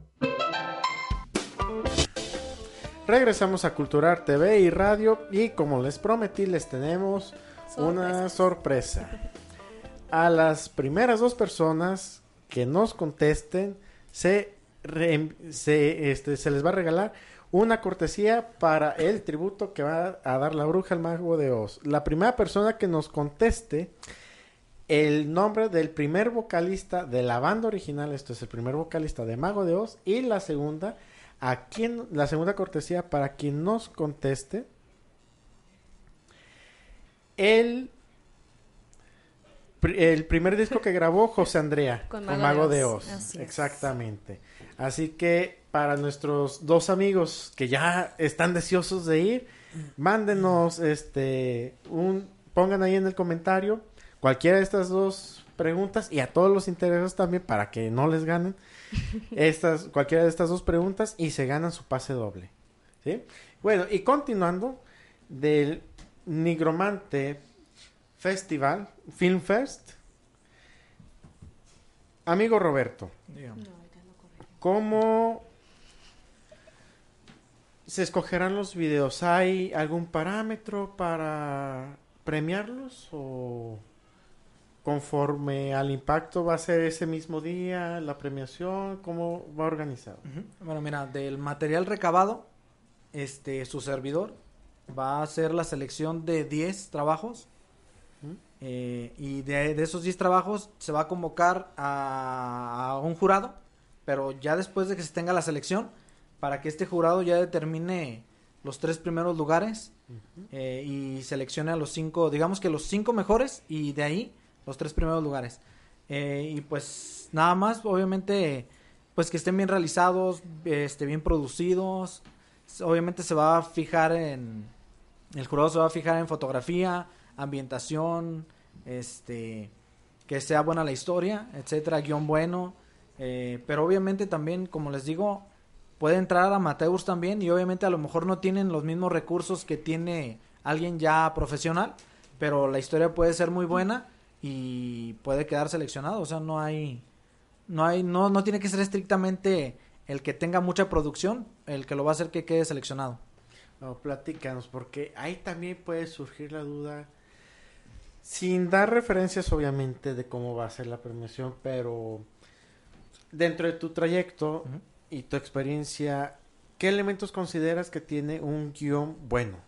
Regresamos a Culturar TV y Radio y como les prometí les tenemos una sorpresa. A las primeras dos personas que nos contesten se, re- se, este, se les va a regalar una cortesía para el tributo que va a dar la bruja al mago de Oz. La primera persona que nos conteste el nombre del primer vocalista de la banda original, esto es el primer vocalista de Mago de Oz, y la segunda, a quien, la segunda cortesía para quien nos conteste el, el primer disco que grabó José Andrea Con con, Mago de de Oz, así. Exactamente. Así que para nuestros dos amigos que ya están deseosos de ir, mándenos este un pongan ahí en el comentario cualquiera de estas dos preguntas y a todos los interesados también para que no les ganen estas cualquiera de estas dos preguntas y se ganan su pase doble. ¿sí? Bueno, y continuando del Nigromante Festival, Film Fest. Amigo Roberto, ¿cómo se escogerán los videos? ¿Hay algún parámetro para premiarlos o conforme al impacto va a ser ese mismo día la premiación? ¿Cómo va organizado? Bueno, mira, del material recabado, este, su servidor va a hacer la selección de 10 trabajos. eh, y de, de esos 10 trabajos se va a convocar a, a un jurado, pero ya después de que se tenga la selección, para que este jurado ya determine los tres primeros lugares eh, y seleccione a los cinco, digamos que los cinco mejores y de ahí los tres primeros lugares. Eh, y pues nada más, obviamente, pues que estén bien realizados, este, bien producidos. Obviamente se va a fijar en, el jurado se va a fijar en fotografía, ambientación, este, que sea buena la historia, etcétera, guion bueno. eh, pero obviamente también, como les digo, puede entrar amateurs también y obviamente a lo mejor no tienen los mismos recursos que tiene alguien ya profesional, pero la historia puede ser muy buena y puede quedar seleccionado, o sea, no hay no hay no no tiene que ser estrictamente el que tenga mucha producción el que lo va a hacer que quede seleccionado. No, platícanos, porque ahí también puede surgir la duda Sin dar referencias, obviamente, de cómo va a ser la premiación, pero dentro de tu trayecto y tu experiencia, ¿qué elementos consideras que tiene un guion bueno?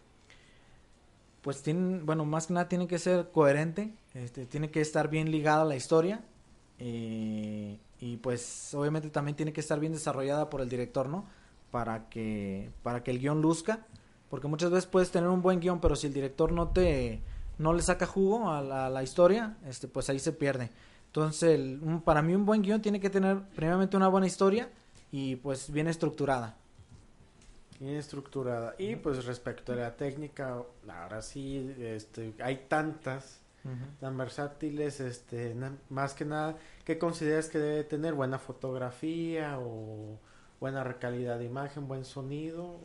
Pues tiene, bueno, más que nada tiene que ser coherente, este, tiene que estar bien ligada a la historia eh, y pues obviamente también tiene que estar bien desarrollada por el director, ¿no? Para que, para que el guion luzca, porque muchas veces puedes tener un buen guion, pero si el director no te, no le saca jugo a la, a la historia, este, pues ahí se pierde. Entonces, el- un- para mí un buen guion tiene que tener primeramente una buena historia y pues bien estructurada. Bien estructurada. Y pues respecto a la técnica, ahora sí, este, hay tantas, tan versátiles, este, más que nada, ¿qué consideras que debe tener? ¿Buena fotografía o buena calidad de imagen, buen sonido?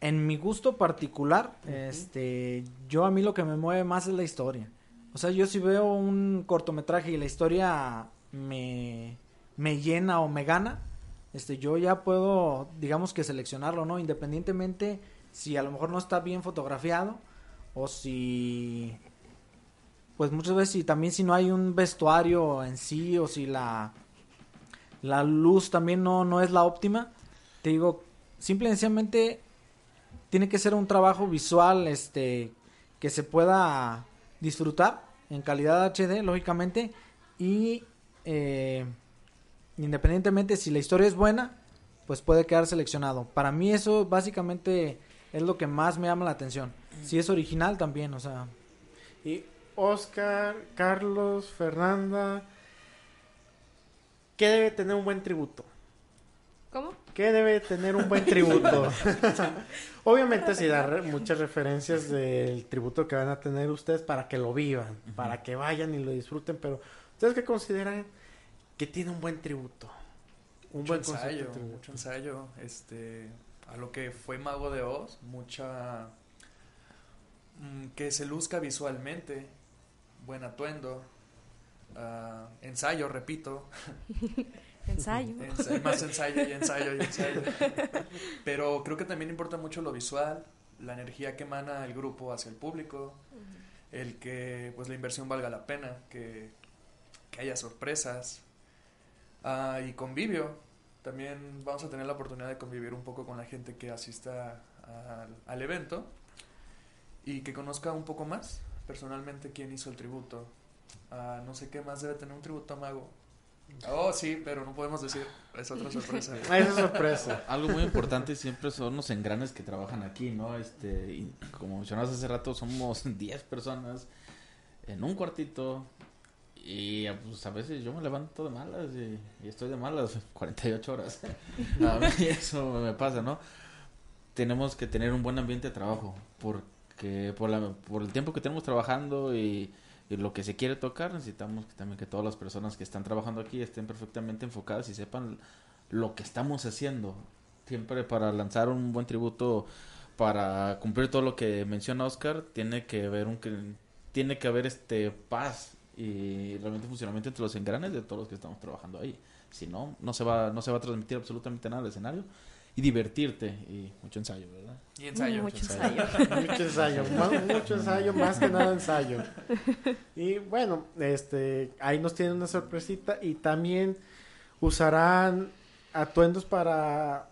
En mi gusto particular, este, yo a mí lo que me mueve más es la historia. O sea, yo si veo un cortometraje y la historia me, me llena o me gana, este, yo ya puedo, digamos que seleccionarlo, ¿no? Independientemente si a lo mejor no está bien fotografiado o si, pues muchas veces si también si no hay un vestuario en sí o si la, la luz también no, no es la óptima, te digo, simple y sencillamente tiene que ser un trabajo visual este que se pueda disfrutar en calidad HD lógicamente y eh, independientemente si la historia es buena pues puede quedar seleccionado para mí eso básicamente es lo que más me llama la atención si es original también o sea Y Oscar, Carlos, Fernanda, ¿qué debe tener un buen tributo? ¿Cómo? ¿Qué debe tener un buen tributo? Obviamente sí dar muchas referencias del tributo que van a tener ustedes para que lo vivan, para que vayan y lo disfruten, pero ¿ustedes qué consideran que tiene un buen tributo? Un mucho buen de ensayo, tributo. mucho ensayo, este, a lo que fue Mago de Oz, mucha mm, que se luzca visualmente, buen atuendo, ah, ensayo, repito. Ensayo. Ensa- más ensayo y ensayo y ensayo. Pero creo que también importa mucho lo visual, la energía que emana el grupo hacia el público, el que pues la inversión valga la pena, que, que haya sorpresas. Ah, y convivio. También vamos a tener la oportunidad de convivir un poco con la gente que asista al, al evento y que conozca un poco más personalmente quién hizo el tributo. Ah, no sé qué más debe tener un tributo a Mago. Oh, sí, pero no podemos decir. Es otra sorpresa. Algo muy importante siempre son los engranes que trabajan aquí, ¿no? Este, y como mencionabas hace rato, somos 10 personas en un cuartito y pues a veces yo me levanto de malas y, y estoy de malas 48 horas. a mí eso me pasa, ¿no? Tenemos que tener un buen ambiente de trabajo porque por, la, por el tiempo que tenemos trabajando y, y lo que se quiere tocar, necesitamos que también que todas las personas que están trabajando aquí estén perfectamente enfocadas y sepan lo que estamos haciendo. Siempre para lanzar un buen tributo, para cumplir todo lo que menciona Oscar, tiene que haber un tiene que haber este paz y realmente funcionamiento entre los engranes de todos los que estamos trabajando ahí. Si no, no se va, no se va a transmitir absolutamente nada al escenario. Y divertirte y mucho ensayo, ¿verdad? Y ensayo. Mucho ensayo. mucho ensayo, ma- mucho ensayo, más que nada ensayo. Y bueno, este, ahí nos tienen una sorpresita y también usarán atuendos para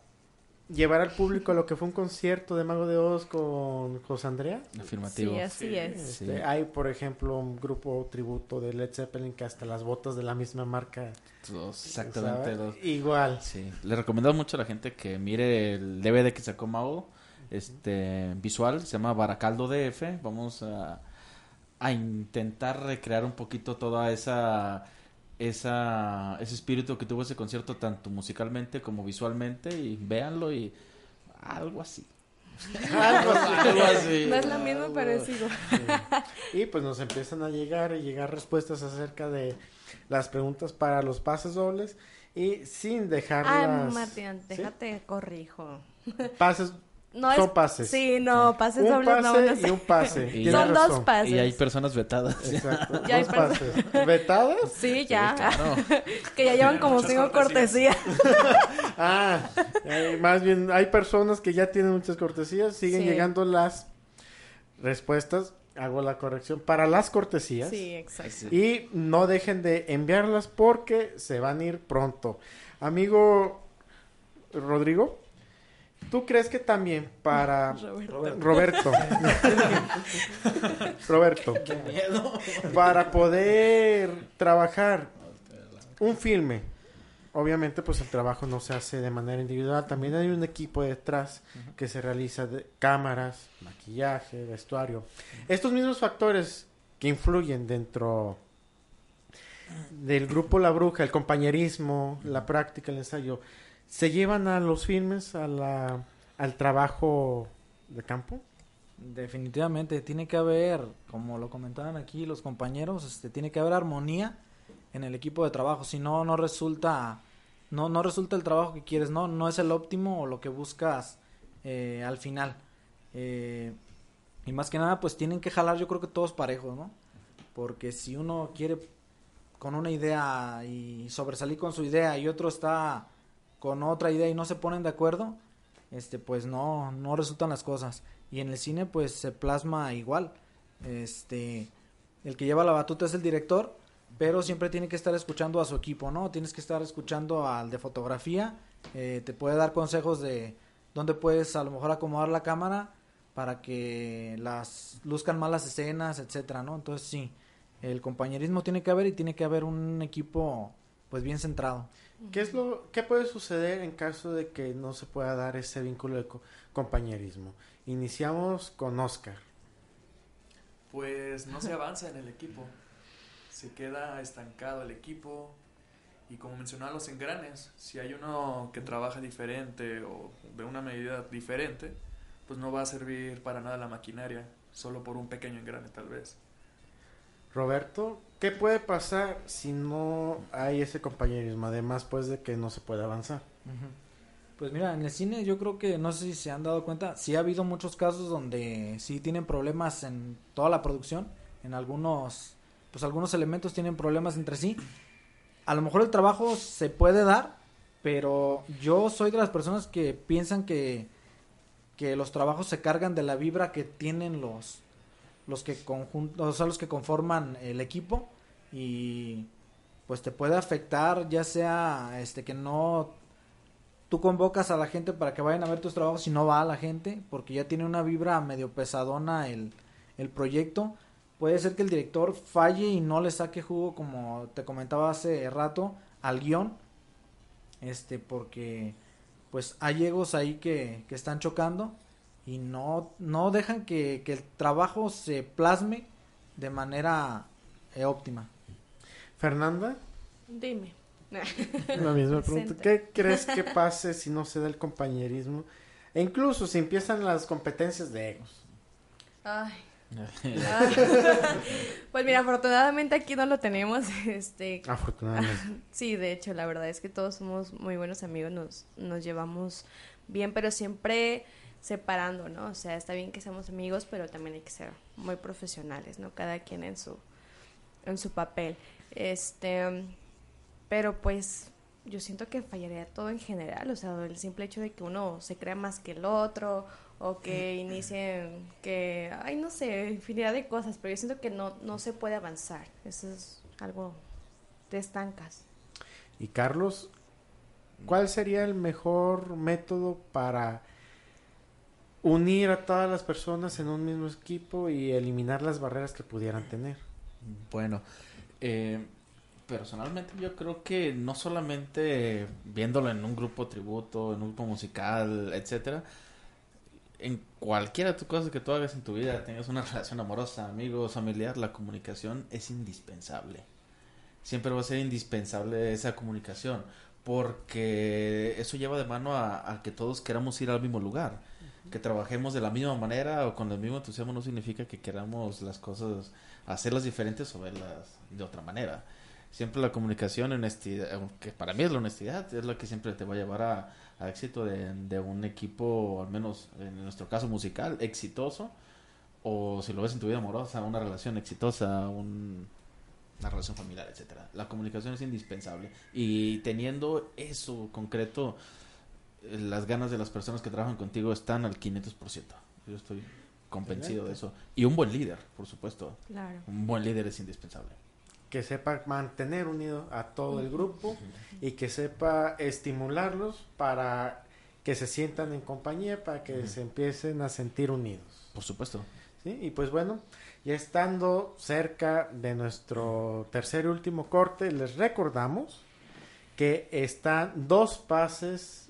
llevar al público a lo que fue un concierto de Mago de Oz con José Andrea. Afirmativo. Sí, así es. Este, Hay, por ejemplo, un grupo tributo de Led Zeppelin que hasta las botas de la misma marca. Los- exactamente. los- Igual. Sí. Le recomendamos mucho a la gente que mire el DVD que sacó Mao, este visual, se llama Baracaldo DF. Vamos a, a intentar recrear un poquito toda esa esa ese espíritu que tuvo ese concierto tanto musicalmente como visualmente y véanlo y algo así. Algo así. Algo así. No es lo mismo, pero es igual. Sí. Y pues nos empiezan a llegar y llegar respuestas acerca de las preguntas para los pases dobles y sin dejarlas. Ay, Martín, ¿Sí? déjate, corrijo. Pases No son es- pases. Sí, no, pases un dobles pase no sé. y un pase. Y- Son dos pases. Y hay personas vetadas. Exacto. Ya hay dos personas- pases. ¿Vetadas? Sí, ya. claro. que ya llevan como cinco cortesías. cortesías. Ah, eh, más bien hay personas que ya tienen muchas cortesías, siguen Sí. llegando las respuestas hago la corrección, para las cortesías. Sí, exacto. Y no dejen de enviarlas porque se van a ir pronto. Amigo Rodrigo, ¿tú crees que también para Roberto. Roberto, Roberto, para poder trabajar un filme, obviamente pues el trabajo no se hace de manera individual, también hay un equipo detrás que se realiza de cámaras, maquillaje, vestuario. Estos mismos factores que influyen dentro del grupo La Bruja, el compañerismo, la práctica, el ensayo, se llevan a los filmes, a la, al trabajo de campo. Definitivamente, tiene que haber, como lo comentaban aquí los compañeros, este, tiene que haber armonía en el equipo de trabajo, si no, no resulta, no, no resulta el trabajo que quieres, no, no es el óptimo o lo que buscas eh, al final. Eh, y más que nada, pues tienen que jalar, yo creo que todos parejos, ¿no? Porque si uno quiere con una idea y sobresalir con su idea y otro está con otra idea y no se ponen de acuerdo, este pues no no resultan las cosas. Y en el cine pues se plasma igual. Este el que lleva la batuta es el director pero siempre tiene que estar escuchando a su equipo no tienes que estar escuchando al de fotografía eh, te puede dar consejos de dónde puedes a lo mejor acomodar la cámara para que las luzcan más las escenas etcétera no entonces sí el compañerismo tiene que haber y tiene que haber un equipo pues bien centrado ¿Qué es lo qué puede suceder en caso de que no se pueda dar ese vínculo de co- compañerismo? Iniciamos con Oscar. Pues no se avanza en el equipo. Se queda estancado el equipo. Y como mencionaba los engranes, si hay uno que trabaja diferente o de una medida diferente, pues no va a servir para nada la maquinaria, solo por un pequeño engrane tal vez. Roberto, ¿qué puede pasar si no hay ese compañerismo? Además, pues de que no se puede avanzar. Pues mira, en el cine yo creo que no sé si se han dado cuenta, sí ha habido muchos casos donde sí tienen problemas en toda la producción, en algunos, pues algunos elementos tienen problemas entre sí. A lo mejor el trabajo se puede dar, pero yo soy de las personas que piensan que, que los trabajos se cargan de la vibra que tienen los, los que conjun- o sea, los que conforman el equipo y pues te puede afectar ya sea este que no tú convocas a la gente para que vayan a ver tus trabajos y no va a la gente porque ya tiene una vibra medio pesadona el, el proyecto. Puede ser que el director falle y no le saque jugo como te comentaba hace rato al guion. Este, porque pues hay egos ahí que, que están chocando y no, no dejan que, que el trabajo se plasme de manera eh, óptima. Fernanda, Dime. la misma pregunta. ¿Qué crees que pase si no se da el compañerismo? E incluso si empiezan las competencias de egos. Ay. Pues mira, afortunadamente aquí no lo tenemos. Este, Afortunadamente. sí, de hecho, la verdad es que todos somos muy buenos amigos, nos, nos llevamos bien, pero siempre separando, ¿no? O sea, está bien que seamos amigos, pero también hay que ser muy profesionales, ¿no? Cada quien en su, en su papel. Este, pero pues yo siento que fallaría todo en general, o sea, el simple hecho de que uno se crea más que el otro o que inicien que, ay, no sé, infinidad de cosas, pero yo siento que no, no se puede avanzar, eso es algo, te estancas. Y Carlos, ¿cuál sería el mejor método para unir a todas las personas en un mismo equipo y eliminar las barreras que pudieran tener? Bueno, eh, personalmente yo creo que no solamente viéndolo en un grupo tributo, en un grupo musical, etcétera, en cualquiera de tus cosas que tú hagas en tu vida, tengas una relación amorosa, amigos, familiar, la comunicación es indispensable. Siempre va a ser indispensable esa comunicación, porque eso lleva de mano a, a que todos queramos ir al mismo lugar, que trabajemos de la misma manera o con el mismo entusiasmo no significa que queramos las cosas hacerlas diferentes o verlas de otra manera. Siempre la comunicación, honestidad, que para mí es la honestidad, es lo que siempre te va a llevar a, éxito de, de un equipo, al menos en nuestro caso musical, exitoso, o si lo ves en tu vida amorosa, una relación exitosa, un- una relación familiar, etcétera. La comunicación es indispensable y teniendo eso concreto, las ganas de las personas que trabajan contigo están al 500%. Yo estoy convencido de eso. Y un buen líder, por supuesto. Claro. Un buen líder es indispensable. que sepa mantener unido a todo el grupo y que sepa estimularlos para que se sientan en compañía, para que se empiecen a sentir unidos. Por supuesto. ¿sí? Y pues bueno, ya estando cerca de nuestro tercer y último corte, les recordamos que están dos pases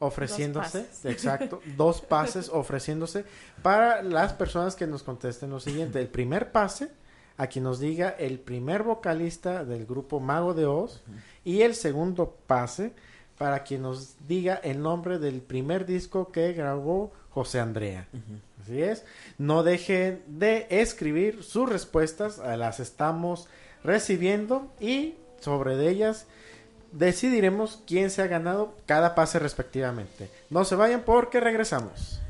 ofreciéndose, Dos pases. exacto, dos pases ofreciéndose para las personas que nos contesten lo siguiente. El primer pase, a quien nos diga el primer vocalista del grupo Mago de Oz, y el segundo pase para quien nos diga el nombre del primer disco que grabó José Andrea. Así es. No dejen de escribir sus respuestas, las estamos recibiendo y sobre de ellas decidiremos quién se ha ganado cada pase respectivamente. No se vayan porque regresamos.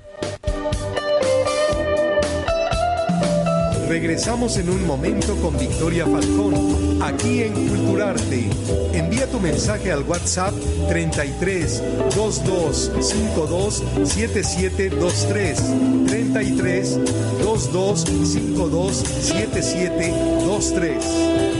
Regresamos en un momento con Victoria Falcón, aquí en Culturarte. Envía tu mensaje al WhatsApp 33 22 52 7723. 33 22 52 7723.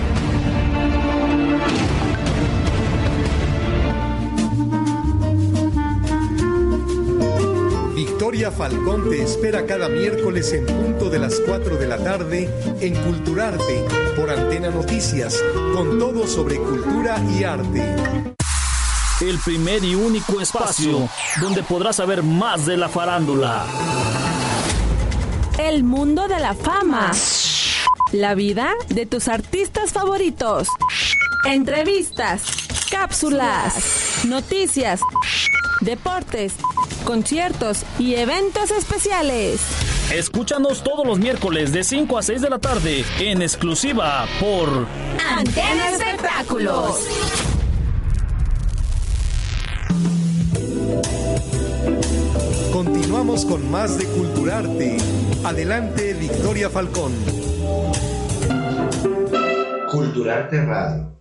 Victoria Falcón te espera cada miércoles en punto de las 4 de la tarde en Culturarte por Antena Noticias, con todo sobre cultura y arte. El primer y único espacio donde podrás saber más de la farándula. El mundo de la fama. La vida de tus artistas favoritos. Entrevistas, cápsulas, noticias, deportes, conciertos y eventos especiales. Escúchanos todos los miércoles de 5 a 6 de la tarde en exclusiva por Antena Espectáculos. Continuamos con más de Culturarte. Adelante, Victoria Falcón. Culturarte Radio.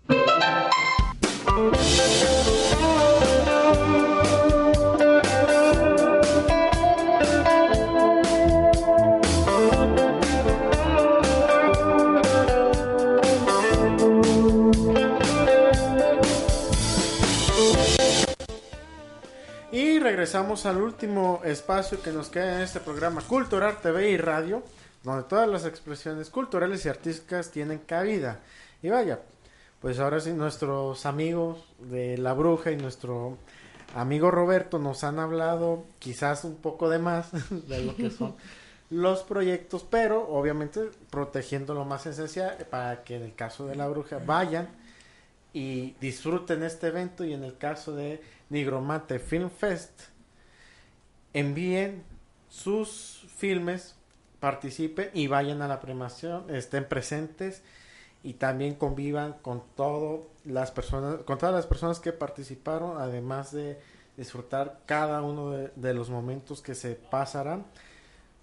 Regresamos al último espacio que nos queda en este programa Cultural TV y Radio, donde todas las expresiones culturales y artísticas tienen cabida. Y vaya, pues ahora sí nuestros amigos de La Bruja y nuestro amigo Roberto nos han hablado quizás un poco de más de lo que son los proyectos, pero obviamente protegiendo lo más esencial para que en el caso de La Bruja vayan y disfruten este evento y en el caso de Nigromante Film Fest envíen sus filmes, participen y vayan a la premiación, estén presentes y también convivan con todas las personas, con todas las personas que participaron, además de disfrutar cada uno de, de los momentos que se pasarán.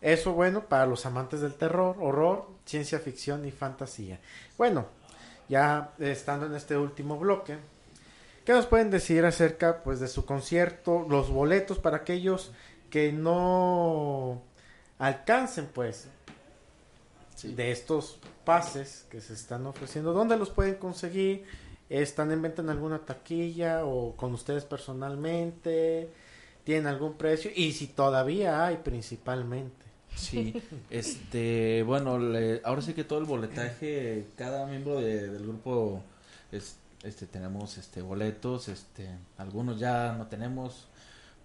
Eso bueno para los amantes del terror, horror, ciencia ficción y fantasía. Bueno, ya estando en este último bloque, ¿qué nos pueden decir acerca pues de su concierto, los boletos para aquellos que no alcancen pues de estos pases que se están ofreciendo? ¿Dónde los pueden conseguir? ¿Están en venta en alguna taquilla o con ustedes personalmente? ¿Tienen algún precio? Y si todavía hay principalmente. Sí, este, bueno, le- ahora sí que todo el boletaje, cada miembro de- del grupo, es- este, tenemos, este, boletos, este, algunos ya no tenemos,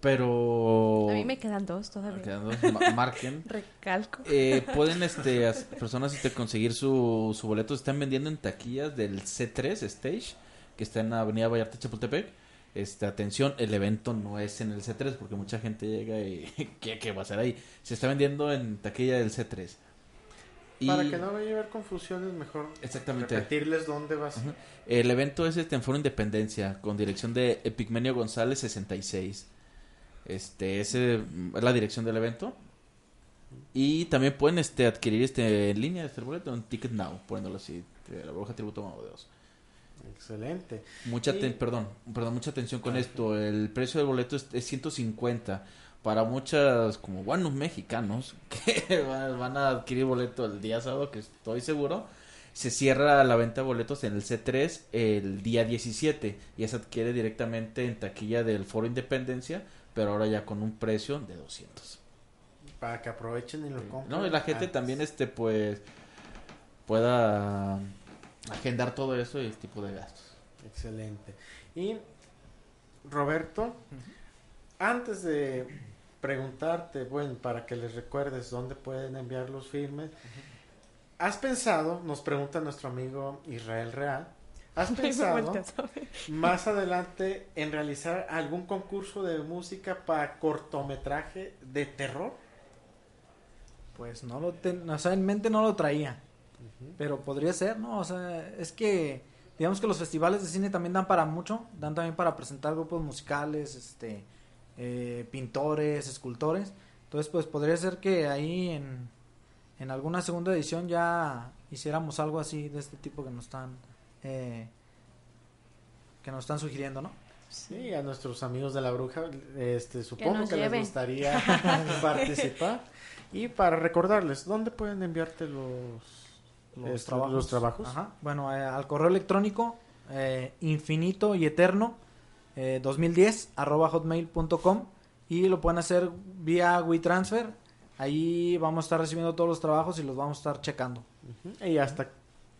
pero... A mí me quedan dos todavía. Me quedan dos, ma- marquen. Recalco. Eh, pueden, este, as- personas, este, conseguir su, su boleto, están vendiendo en taquillas del C3 Stage, que está en Avenida Vallarta, Chapultepec. Este, atención, el evento no es en el C3 porque mucha gente llega y ¿qué, qué va a hacer ahí? Se está vendiendo en taquilla del C3. Y Para que no vaya a haber confusiones, mejor Exactamente. repetirles dónde vas. El evento es este en Foro Independencia con dirección de Epigmenio González 66. Este, ese es la dirección del evento. Y también pueden este adquirir este en línea este boleto en Ticket Now, poniéndolo así, de la bruja tributo Mago de Oz. Excelente. Mucha Y- perdón, perdón, mucha atención con esto. El precio del boleto es, es 150 para muchas como buenos mexicanos que van a adquirir boleto el día sábado, que estoy seguro. Se cierra la venta de boletos en el C3 el día 17 y se adquiere directamente en taquilla del Foro Independencia, pero ahora ya con un precio de 200. Para que aprovechen y lo compren. No, y la gente antes. también este pues pueda agendar todo eso y este tipo de gastos. Excelente. Y Roberto, antes de preguntarte, bueno, para que les recuerdes dónde pueden enviar los filmes, ¿has pensado, nos pregunta nuestro amigo Israel Real, ¿has pensado más adelante en realizar algún concurso de música para cortometraje de terror? Pues no lo ten, o sea, en mente no lo traía. Pero podría ser, ¿no? O sea, es que digamos que los festivales de cine también dan para mucho, dan también para presentar grupos musicales, este eh, pintores, escultores. Entonces, pues podría ser que ahí en, en alguna segunda edición ya hiciéramos algo así de este tipo que nos están eh, que nos están sugiriendo, ¿no? Sí, a nuestros amigos de la bruja, este, supongo que les gustaría participar. Y para recordarles, ¿dónde pueden enviarte los, los este, trabajos. los trabajos? Ajá. Bueno, eh, al correo electrónico eh, infinito y eterno eh, 2010 arroba hotmail.com y lo pueden hacer vía WeTransfer. Ahí vamos a estar recibiendo todos los trabajos y los vamos a estar checando. ¿Y hasta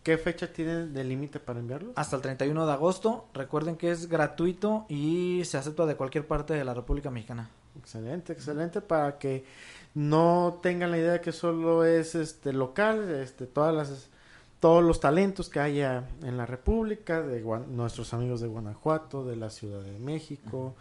qué fecha tienen de límite para enviarlos? Hasta el 31 de agosto. Recuerden que es gratuito y se acepta de cualquier parte de la República Mexicana. Excelente, excelente para que no tengan la idea de que solo es este local, este todas las todos los talentos que haya en la República, de nuestros amigos de Guanajuato, de la Ciudad de México,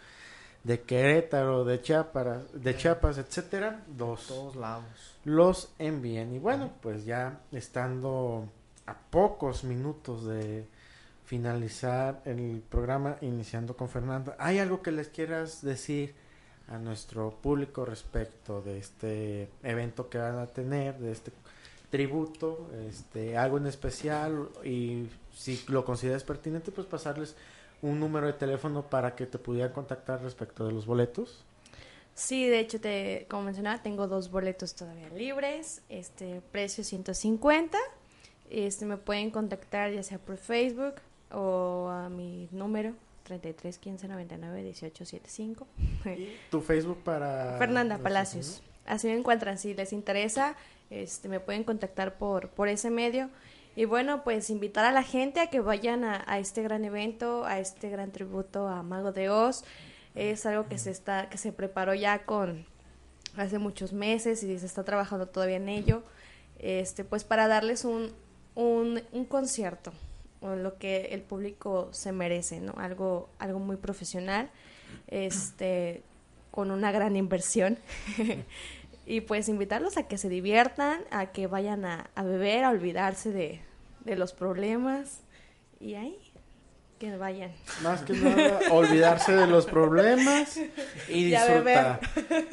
de Querétaro, de Chiapas, de Chiapas, etcétera, los Todos lados. los envíen. Y bueno, pues ya estando a pocos minutos de finalizar el programa, iniciando con Fernanda, ¿hay algo que les quieras decir a nuestro público respecto de este evento que van a tener, de este tributo, este algo en especial y si lo consideras pertinente, pues pasarles un número de teléfono para que te pudieran contactar respecto de los boletos. Sí, de hecho, te, como mencionaba, tengo dos boletos todavía libres, este precio 150. Este, me pueden contactar ya sea por Facebook o a mi número 33 15 99 18 75. Tu Facebook para Fernanda Palacios. Así me encuentran. Si les interesa, este, me pueden contactar por, por ese medio. Y bueno, pues invitar a la gente a que vayan a, a este gran evento, a este gran tributo a Mago de Oz. Es algo que se está, que se preparó ya con hace muchos meses y se está trabajando todavía en ello. Este, pues para darles un, un, un concierto, o lo que el público se merece, ¿no? Algo, algo muy profesional, este, con una gran inversión. y pues invitarlos a que se diviertan, a que vayan a, a beber, a olvidarse de, de los problemas y ahí que vayan. Más que nada, olvidarse de los problemas y disfrutar.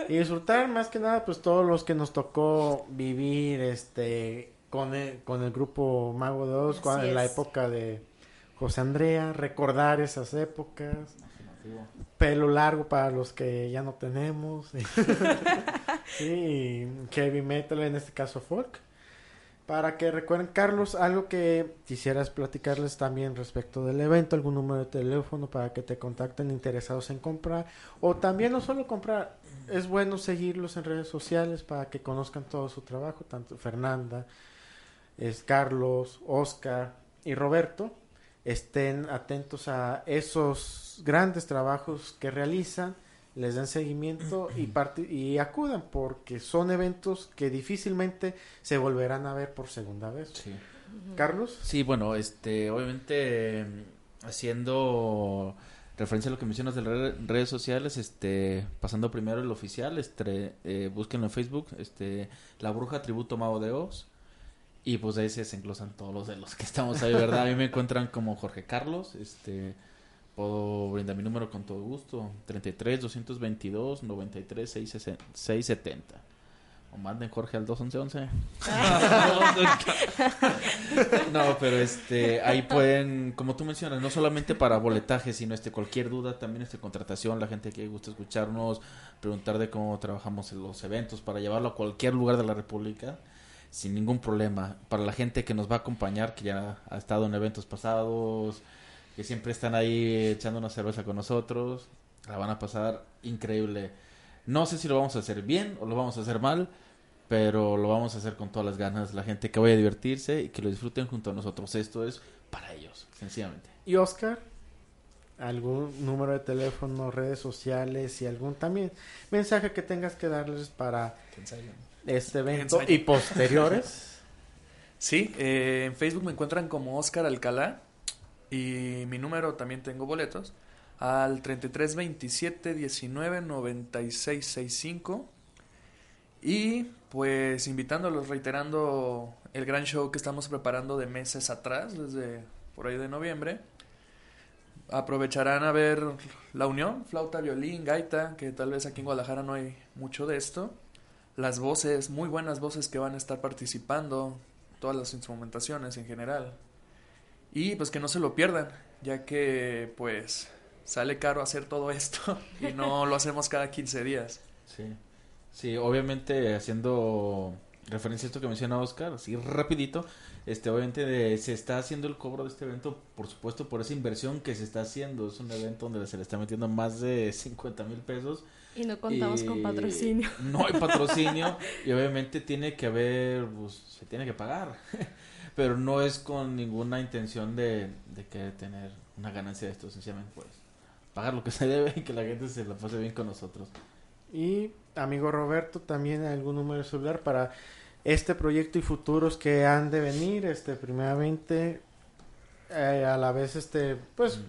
Y disfrutar más que nada, pues todos los que nos tocó vivir este con el, con el grupo Mago de Oz, Así cuando- en la época de José Andrea, recordar esas épocas. Pelo largo para los que ya no tenemos. sí, heavy metal, en este caso folk. Para que recuerden, Carlos, algo que quisieras platicarles también respecto del evento, algún número de teléfono para que te contacten interesados en comprar. O también no solo comprar, es bueno seguirlos en redes sociales para que conozcan todo su trabajo, tanto Fernanda, es Carlos, Oscar y Roberto. Estén atentos a esos grandes trabajos que realizan, les den seguimiento y, parte, y acudan porque son eventos que difícilmente se volverán a ver por segunda vez. Sí. Carlos. Sí, bueno, este, obviamente, haciendo referencia a lo que mencionas de las re- redes sociales, este, pasando primero el oficial, este, eh, búsquenlo en Facebook, este, La Bruja Tributo Mago de Oz, y pues ahí se desenglosan todos los de los que estamos ahí, ¿verdad? A mí me encuentran como Jorge Carlos, este, puedo brindar mi número con todo gusto. 33 222 93 670. O manden Jorge al 21111. no, pero este, ahí pueden, como tú mencionas, no solamente para boletaje, sino este, cualquier duda, también este, contratación, la gente que gusta escucharnos, preguntar de cómo trabajamos en los eventos, para llevarlo a cualquier lugar de la República, sin ningún problema. Para la gente que nos va a acompañar, que ya ha estado en eventos pasados, que siempre están ahí echando una cerveza con nosotros, la van a pasar increíble. No sé si lo vamos a hacer bien o lo vamos a hacer mal, pero lo vamos a hacer con todas las ganas. La gente que vaya a divertirse y que lo disfruten junto a nosotros. Esto es para ellos, sencillamente. ¿Y Oscar? ¿Algún número de teléfono, redes sociales y algún también mensaje que tengas que darles para este evento y posteriores? sí, eh, en Facebook me encuentran como Oscar Alcalá y mi número también tengo boletos al 33 27 19 96 65 y pues invitándolos, reiterando el gran show que estamos preparando de meses atrás, desde por ahí de noviembre. Aprovecharán a ver la unión, flauta, violín, gaita, que tal vez aquí en Guadalajara no hay mucho de esto. Las voces, muy buenas voces que van a estar participando, todas las instrumentaciones en general. Y pues que no se lo pierdan, ya que pues sale caro hacer todo esto y no lo hacemos cada 15 días. Sí. Sí, obviamente haciendo referencia a esto que menciona Oscar, así rapidito, este obviamente se está haciendo el cobro de este evento, por supuesto, por esa inversión que se está haciendo. Es un evento donde se le está metiendo más de 50 mil pesos. Y no contamos con patrocinio. No hay patrocinio y obviamente tiene que haber, pues, se tiene que pagar. Pero no es con ninguna intención de, de que tener una ganancia de esto, sencillamente pues pagar lo que se debe y que la gente se la pase bien con nosotros. Y amigo Roberto, también algún número de celular para este proyecto y futuros que han de venir, este, primeramente, eh, a la vez, este, pues,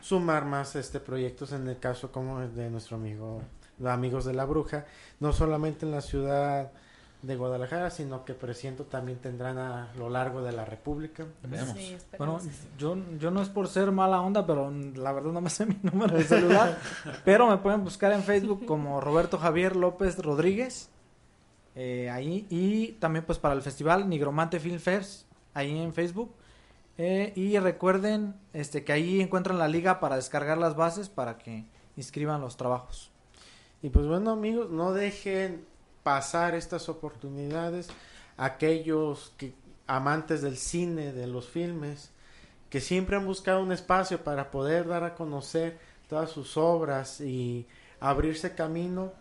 sumar más, este, proyectos en el caso como el de nuestro amigo, los amigos de la bruja, no solamente en la ciudad de Guadalajara, sino que presiento también tendrán a lo largo de la República. bueno, yo, yo no es por ser mala onda, pero la verdad no me sé mi número de celular, pero me pueden buscar en Facebook como Roberto Javier López Rodríguez, eh, ahí, y también pues para el festival Nigromante Film Fest, ahí en Facebook. Eh, y recuerden este que ahí encuentran la liga para descargar las bases para que inscriban los trabajos. Y pues bueno amigos, no dejen pasar estas oportunidades aquellos que amantes del cine, de los filmes, que siempre han buscado un espacio para poder dar a conocer todas sus obras y abrirse camino,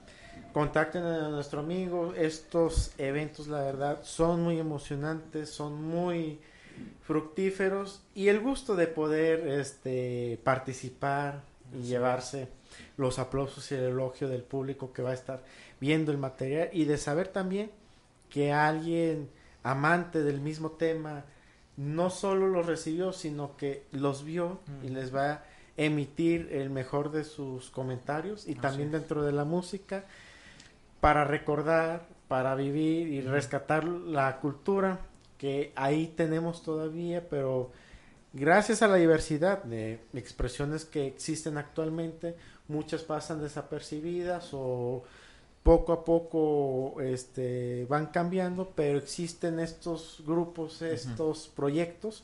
contacten a nuestro amigo. Estos eventos, la verdad, son muy emocionantes, son muy fructíferos y el gusto de poder este participar y llevarse los aplausos y el elogio del público que va a estar viendo el material y de saber también que alguien amante del mismo tema no solo los recibió, sino que los vio y mm. les va a emitir el mejor de sus comentarios y también dentro de la música para recordar, para vivir y rescatar la cultura que ahí tenemos todavía, pero gracias a la diversidad de expresiones que existen actualmente, muchas pasan desapercibidas o poco a poco este, van cambiando, pero existen estos grupos, estos proyectos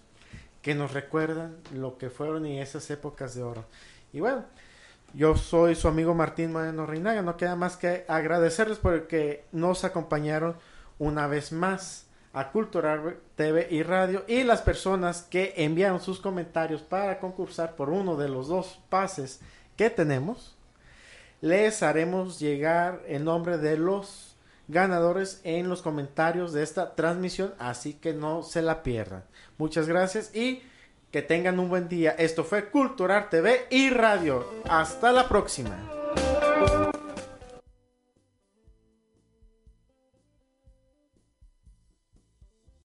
que nos recuerdan lo que fueron y esas épocas de oro. Y bueno, yo soy su amigo Martín Moreno Reinaga, no queda más que agradecerles porque nos acompañaron una vez más a Cultural TV y Radio y las personas que enviaron sus comentarios para concursar por uno de los dos pases que tenemos les haremos llegar el nombre de los ganadores en los comentarios de esta transmisión, así que no se la pierdan. Muchas gracias y que tengan un buen día. Esto fue Cultural TV y Radio. Hasta la próxima.